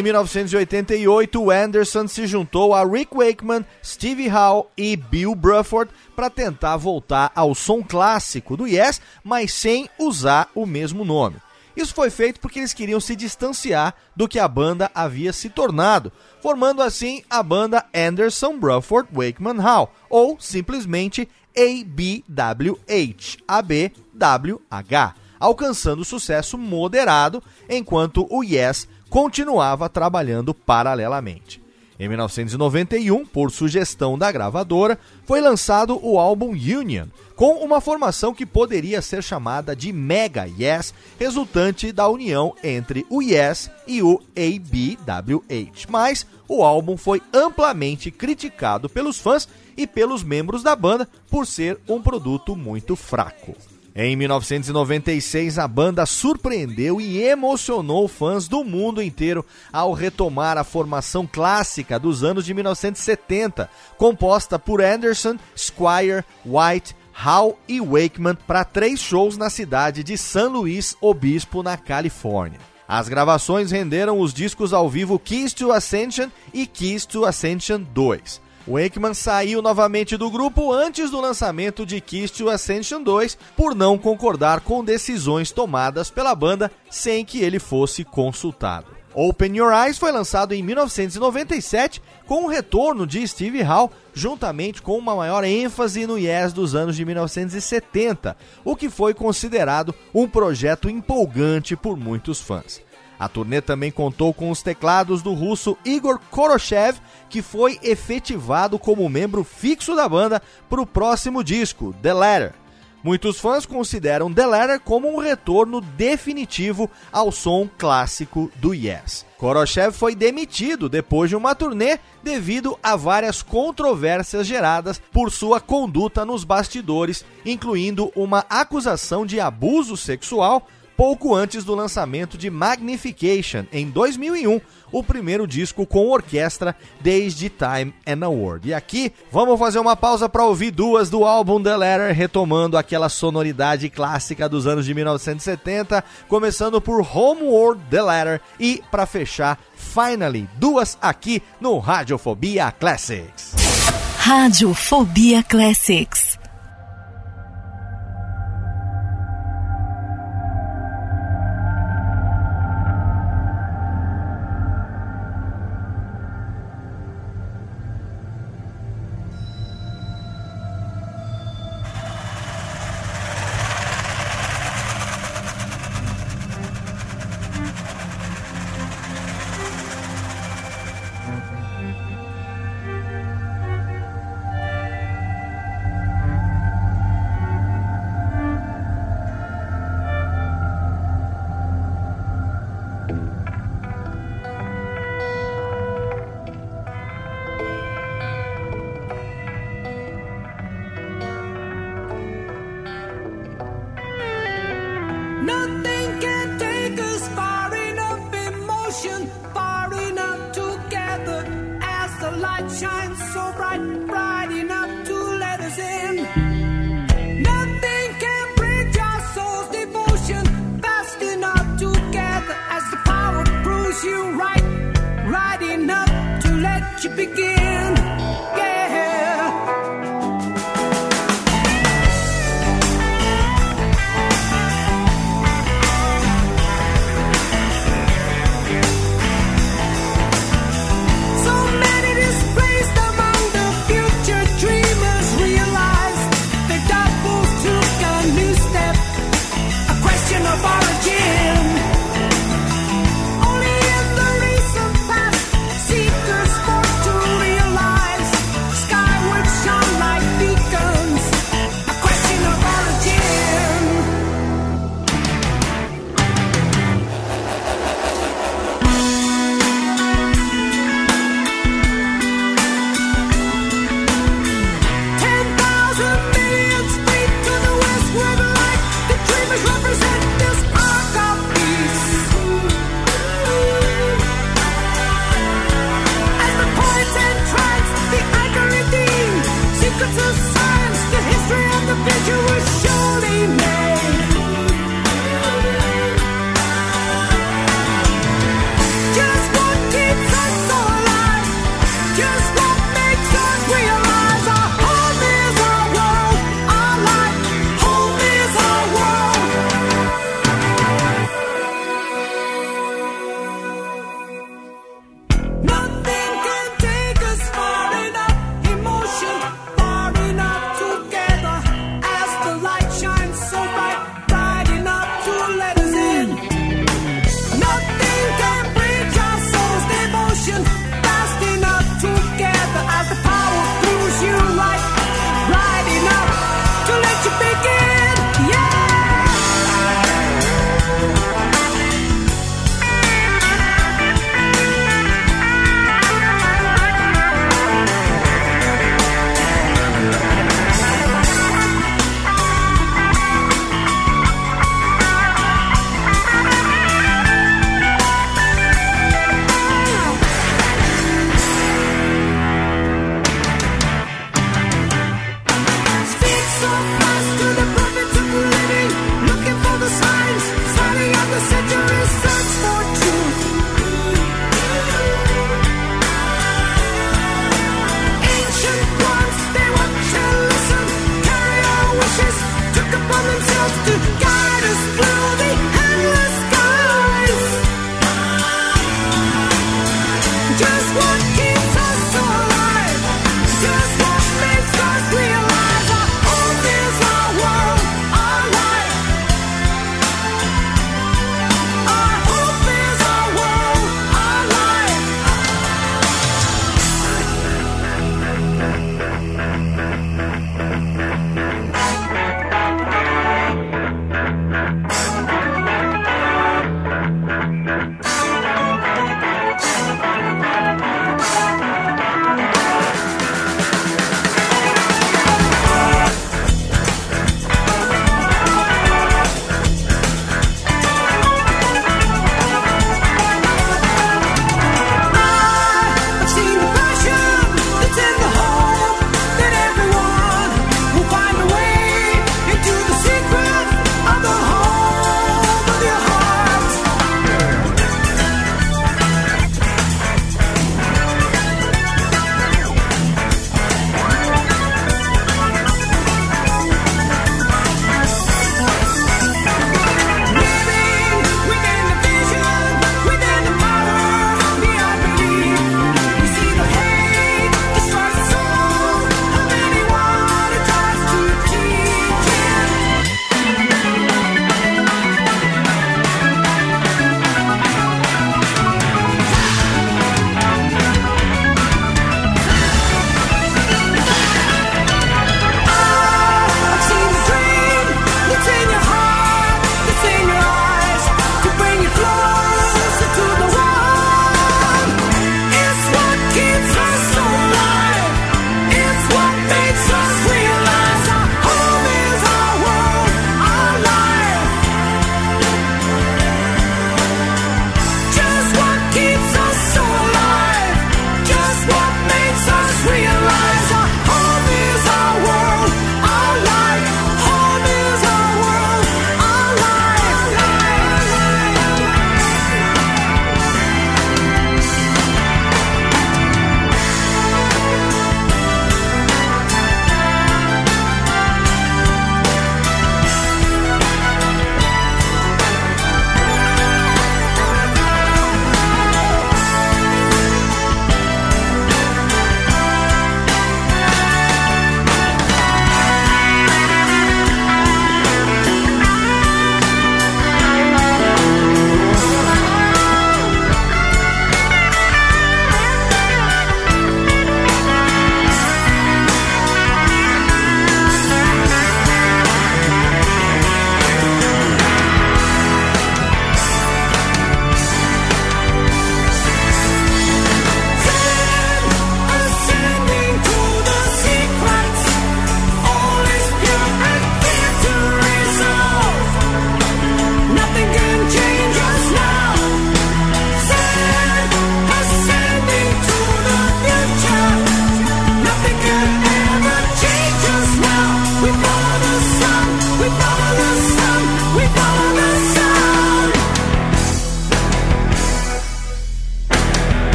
Em 1988, o Anderson se juntou a Rick Wakeman, Stevie Howe e Bill Bruford para tentar voltar ao som clássico do Yes, mas sem usar o mesmo nome. Isso foi feito porque eles queriam se distanciar do que a banda havia se tornado, formando assim a banda Anderson Bruford Wakeman Howe, ou simplesmente ABWH, ABWH, alcançando sucesso moderado, enquanto o Yes continuava trabalhando paralelamente. Em 1991, por sugestão da gravadora, foi lançado o álbum Union, com uma formação que poderia ser chamada de Mega Yes, resultante da união entre o Yes e o ABWH. Mas o álbum foi amplamente criticado pelos fãs e pelos membros da banda por ser um produto muito fraco. Em 1996, a banda surpreendeu e emocionou fãs do mundo inteiro ao retomar a formação clássica dos anos de 1970, composta por Anderson, Squire, White, Howe e Wakeman para três shows na cidade de San Luis Obispo, na Califórnia. As gravações renderam os discos ao vivo Keys to Ascension e Keys to Ascension 2. Wakeman saiu novamente do grupo antes do lançamento de Kiss to Ascension 2 por não concordar com decisões tomadas pela banda sem que ele fosse consultado. Open Your Eyes foi lançado em 1997 com o retorno de Steve Howe, juntamente com uma maior ênfase no Yes dos anos de 1970, o que foi considerado um projeto empolgante por muitos fãs. A turnê também contou com os teclados do russo Igor Koroshev, que foi efetivado como membro fixo da banda para o próximo disco, The Letter. Muitos fãs consideram The Letter como um retorno definitivo ao som clássico do Yes. Koroshev foi demitido depois de uma turnê devido a várias controvérsias geradas por sua conduta nos bastidores, incluindo uma acusação de abuso sexual pouco antes do lançamento de Magnification em 2001, o primeiro disco com orquestra desde Time and Award. E aqui vamos fazer uma pausa para ouvir duas do álbum The Letter, retomando aquela sonoridade clássica dos anos de 1970, começando por Homeworld The Letter e para fechar Finally, duas aqui no Radiofobia Classics. Radiofobia Classics.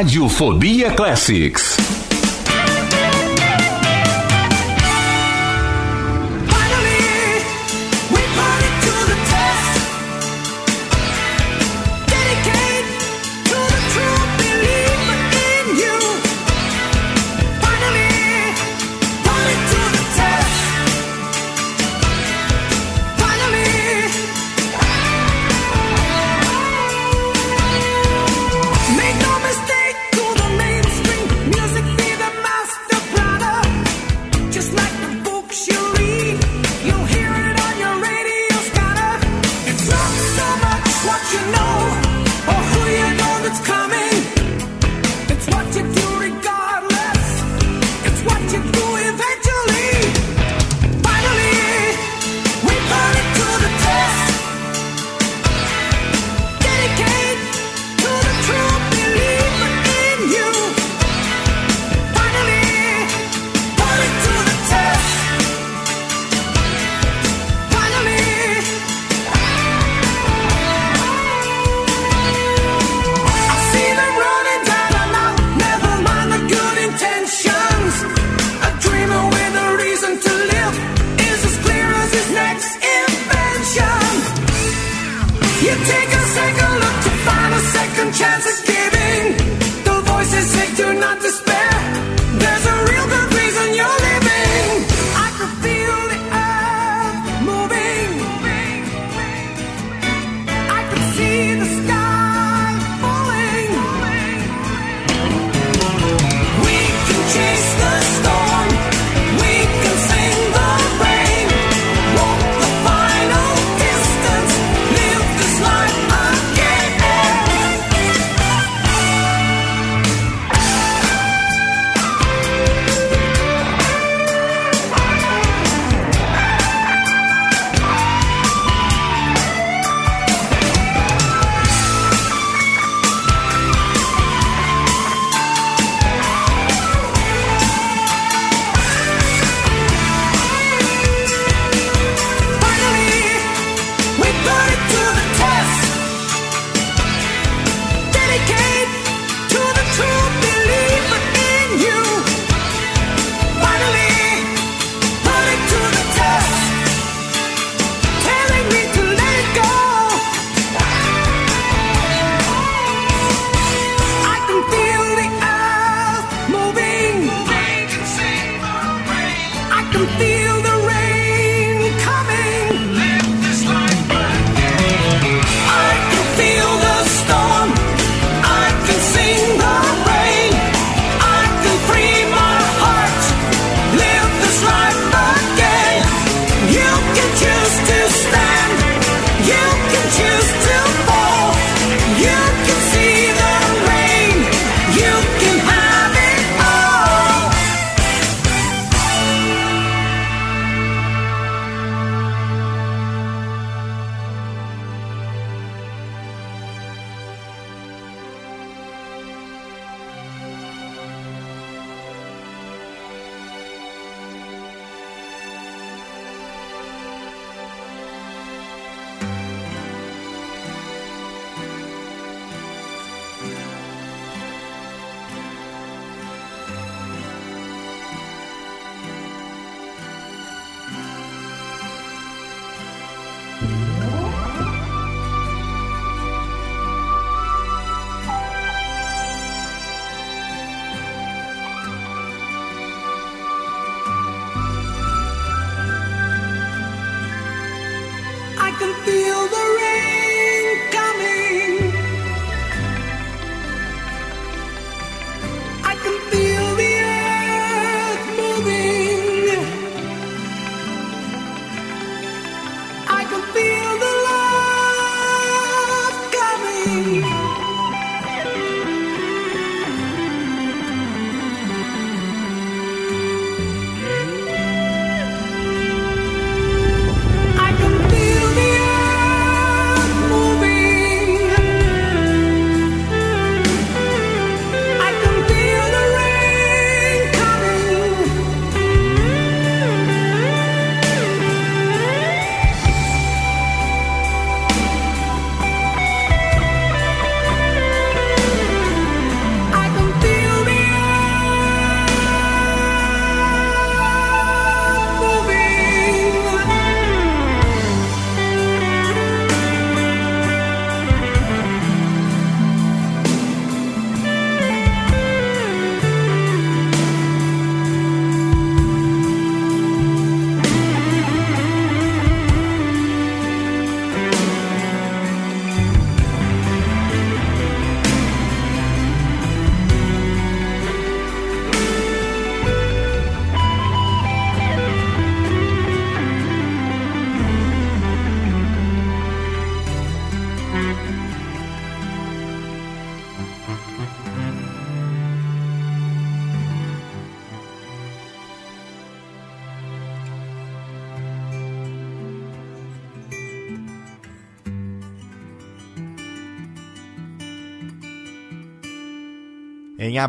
Radiofobia Classics.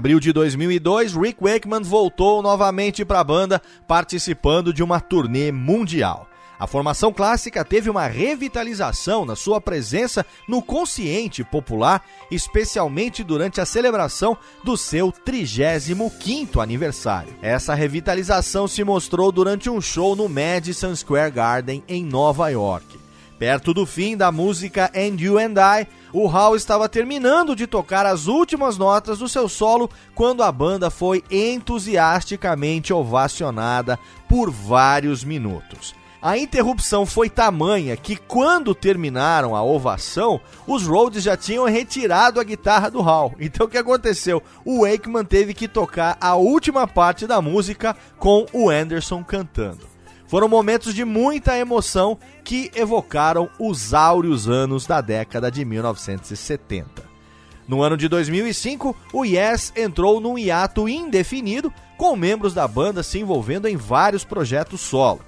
Abril de 2002, Rick Wakeman voltou novamente para a banda, participando de uma turnê mundial. A formação clássica teve uma revitalização na sua presença no consciente popular, especialmente durante a celebração do seu 35º aniversário. Essa revitalização se mostrou durante um show no Madison Square Garden em Nova York. Perto do fim da música And You and I, o Hall estava terminando de tocar as últimas notas do seu solo quando a banda foi entusiasticamente ovacionada por vários minutos. A interrupção foi tamanha que, quando terminaram a ovação, os Rhodes já tinham retirado a guitarra do Hall. [laughs] Então o que aconteceu? O Wakeman teve que tocar a última parte da música com o Anderson cantando. Foram momentos de muita emoção que evocaram os áureos anos da década de 1970. No ano de 2005, o Yes entrou num hiato indefinido, com membros da banda se envolvendo em vários projetos solo.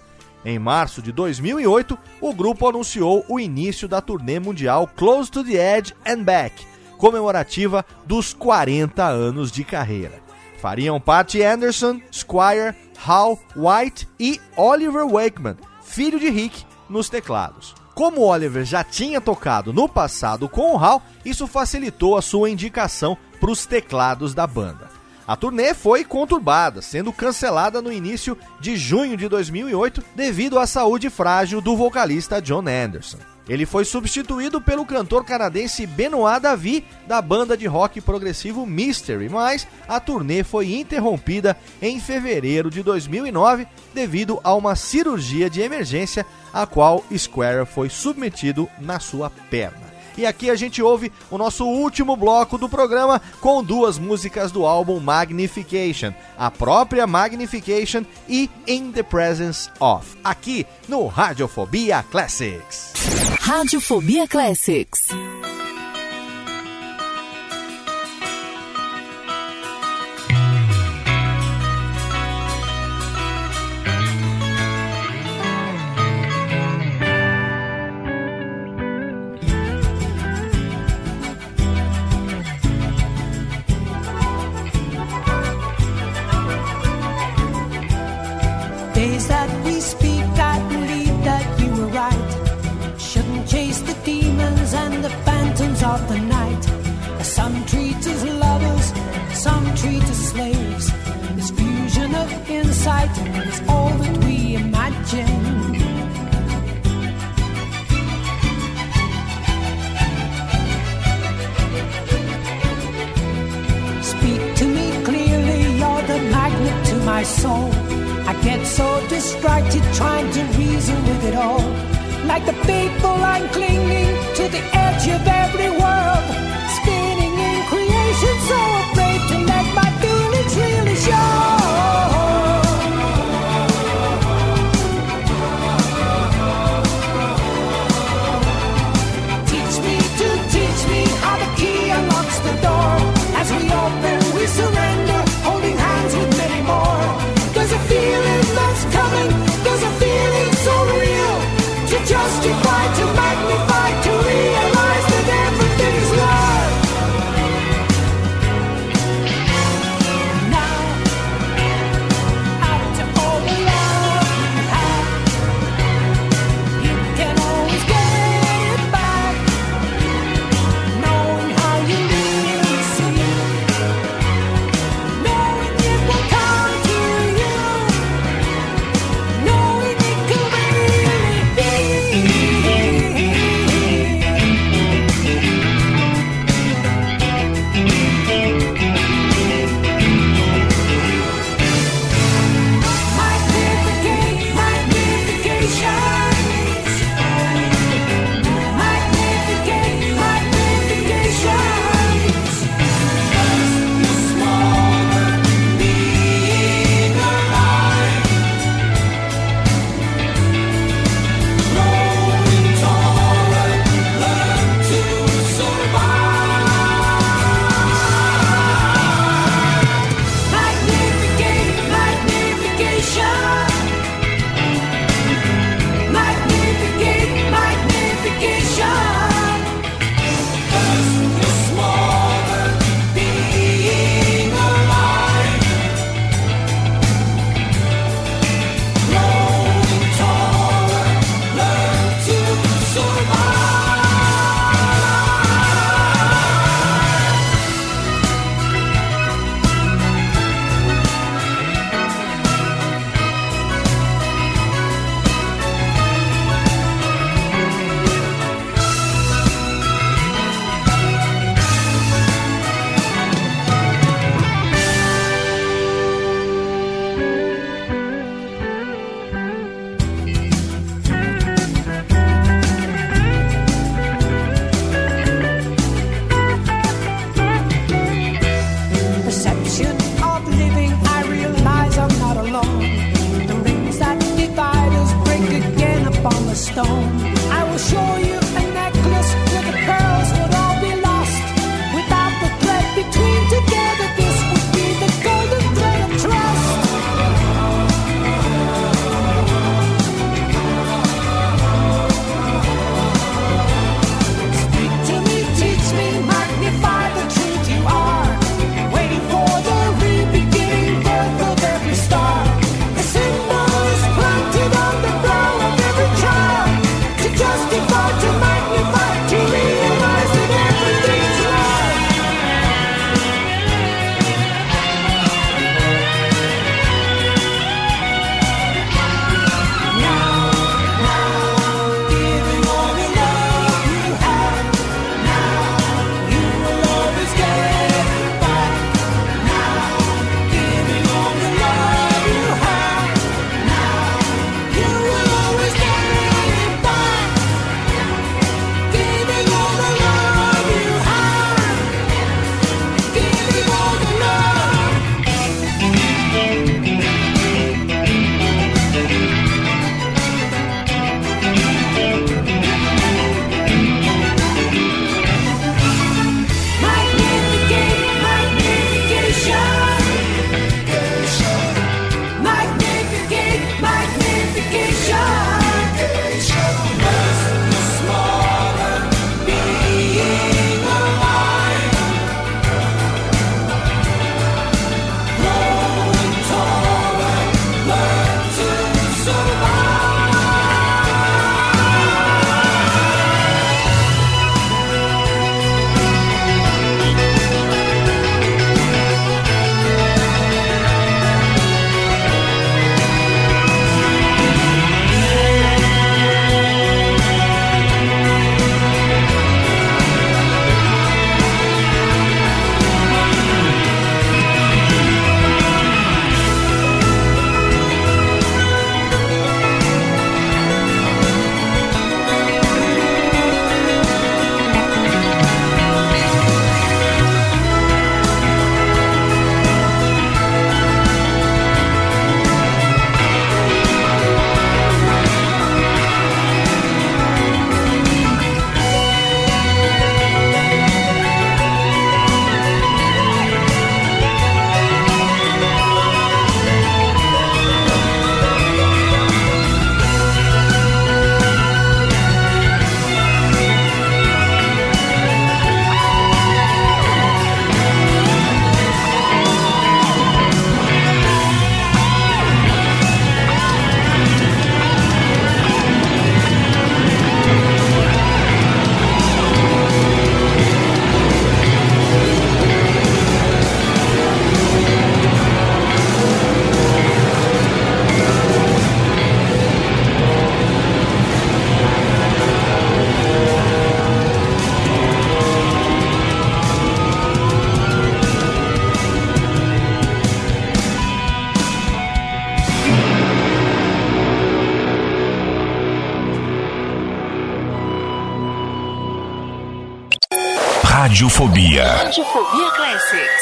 Em março de 2008, o grupo anunciou o início da turnê mundial Close to the Edge and Back, comemorativa dos 40 anos de carreira. Fariam parte Anderson, Squire, Hal, White e Oliver Wakeman, filho de Rick, nos teclados. Como Oliver já tinha tocado no passado com o Hal, isso facilitou a sua indicação para os teclados da banda. A turnê foi conturbada, sendo cancelada no início de junho de 2008 devido à saúde frágil do vocalista John Anderson. Ele foi substituído pelo cantor canadense Benoit Davi, da banda de rock progressivo Mystery, mas a turnê foi interrompida em fevereiro de 2009 devido a uma cirurgia de emergência a qual Square foi submetido na sua perna. E aqui a gente ouve o nosso último bloco do programa com duas músicas do álbum Magnification, a própria Magnification e In the Presence of, aqui no Radiofobia Classics. Radiofobia Classics. Insight is all that we imagine. Speak to me clearly, you're the magnet to my soul. I get so distracted trying to reason with it all. Like the people I'm clinging to the edge of every world. Spinning in creation, so afraid to let my feelings really show.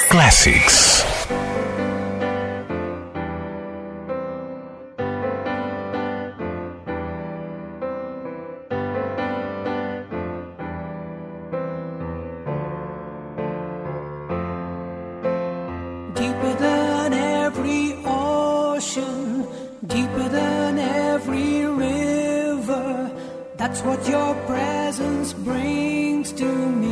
Classics. Deeper than every ocean, deeper than every river. That's what your presence brings to me.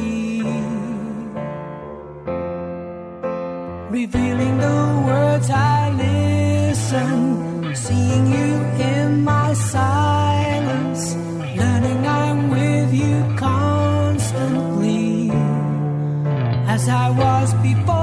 revealing the words I listen, seeing you in my silence, learning I'm with you constantly, as I was before.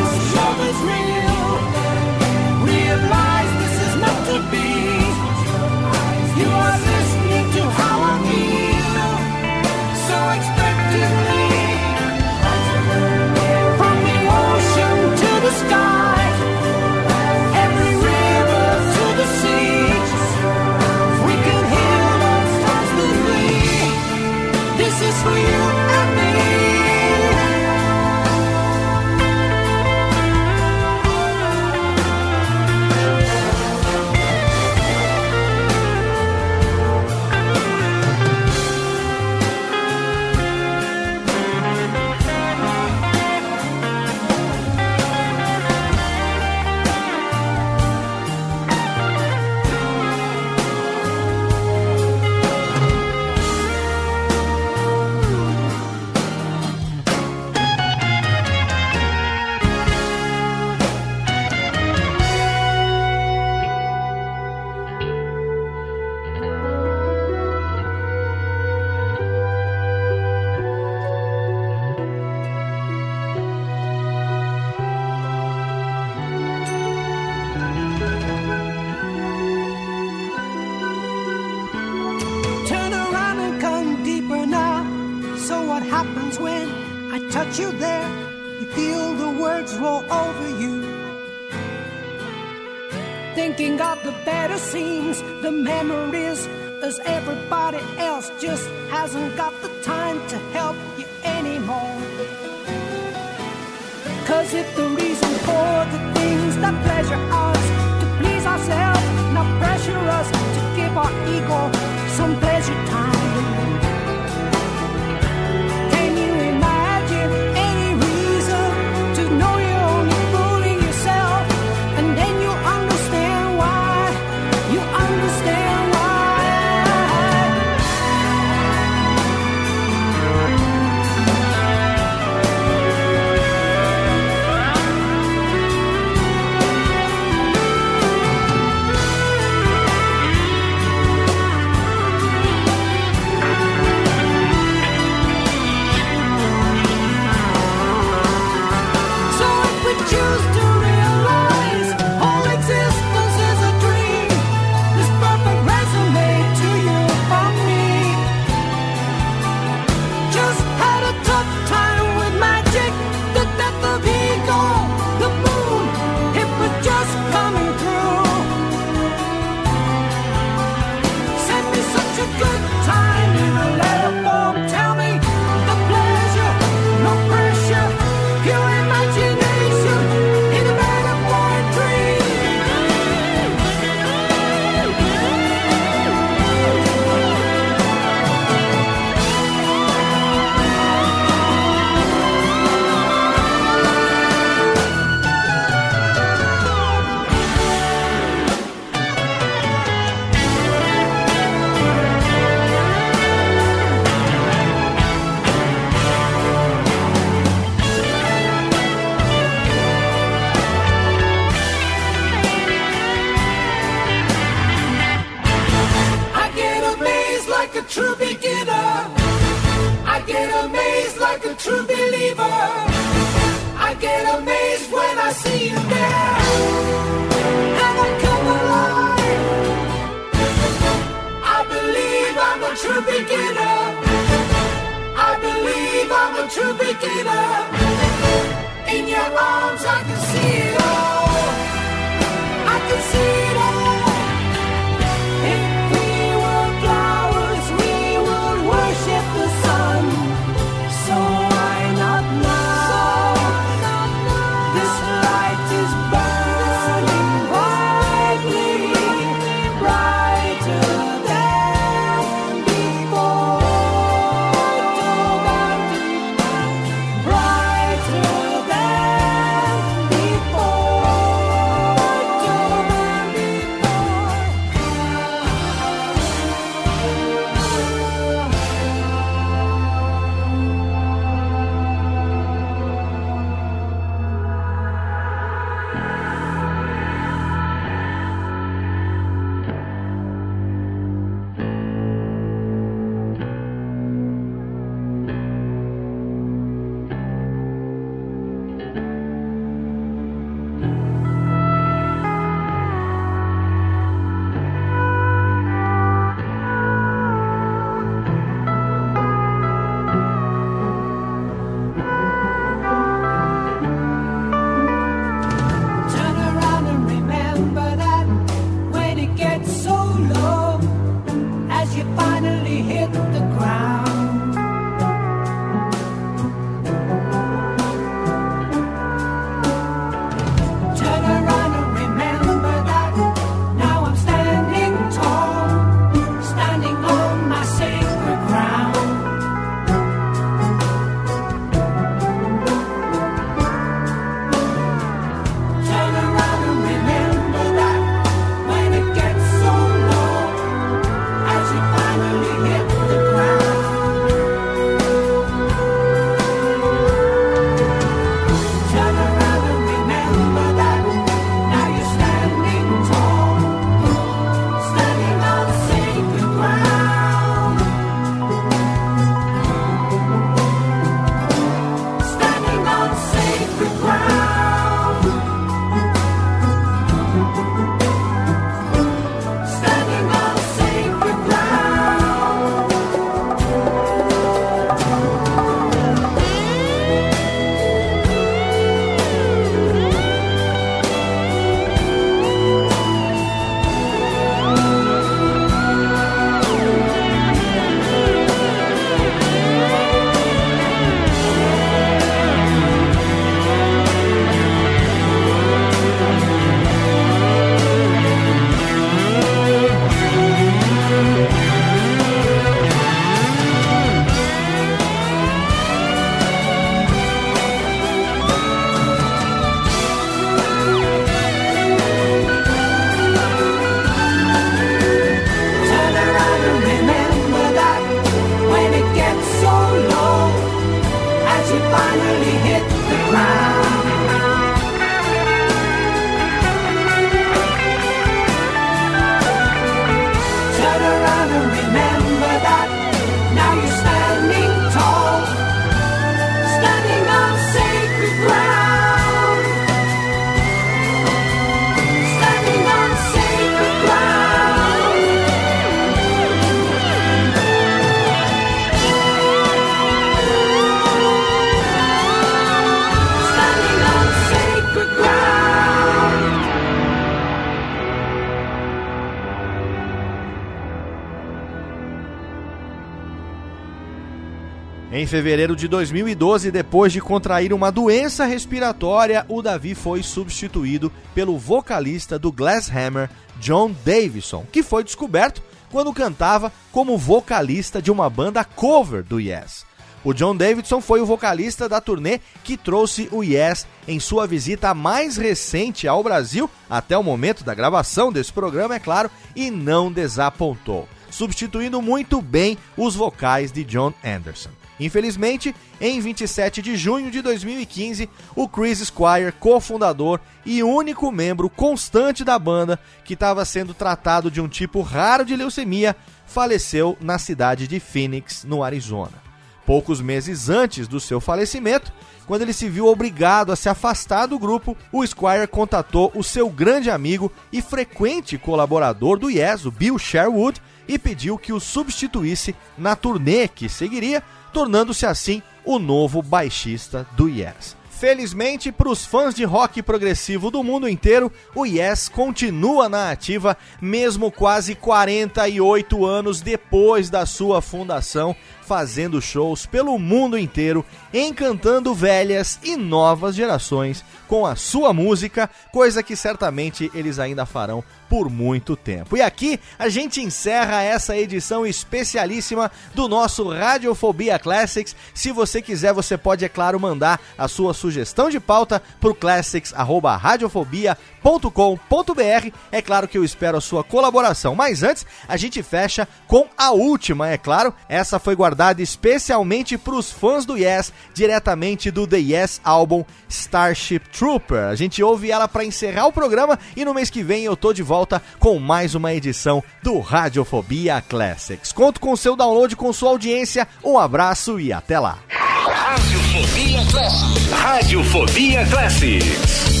fevereiro de 2012, depois de contrair uma doença respiratória, o Davi foi substituído pelo vocalista do Glasshammer, John Davison, que foi descoberto quando cantava como vocalista de uma banda cover do Yes. O John Davidson foi o vocalista da turnê que trouxe o Yes em sua visita mais recente ao Brasil, até o momento da gravação desse programa, é claro, e não desapontou, substituindo muito bem os vocais de John Anderson. Infelizmente, em 27 de junho de 2015, o Chris Squire, cofundador e único membro constante da banda, que estava sendo tratado de um tipo raro de leucemia, faleceu na cidade de Phoenix, no Arizona. Poucos meses antes do seu falecimento, quando ele se viu obrigado a se afastar do grupo, o Squire contatou o seu grande amigo e frequente colaborador do Yes, o Bill Sherwood, e pediu que o substituísse na turnê que seguiria, tornando-se assim o novo baixista do Yes. Felizmente, para os fãs de rock progressivo do mundo inteiro, o Yes continua na ativa, mesmo quase 48 anos depois da sua fundação, fazendo shows pelo mundo inteiro, encantando velhas e novas gerações com a sua música, coisa que certamente eles ainda farão por muito tempo. E aqui a gente encerra essa edição especialíssima do nosso Radiofobia Classics. Se você quiser, você pode, é claro, mandar a sua sugestão de pauta para o classics.radiofobia.com.br. É claro que eu espero a sua colaboração. Mas antes, a gente fecha com a última, é claro. Essa foi guardada especialmente para os fãs do Yes, diretamente do The Yes álbum Starship Trooper. A gente ouve ela para encerrar o programa e no mês que vem eu tô de volta com mais uma edição do Radiofobia Classics. Conto com seu download, com sua audiência. Um abraço e até lá. Radiofobia Classics. Radiofobia Classics.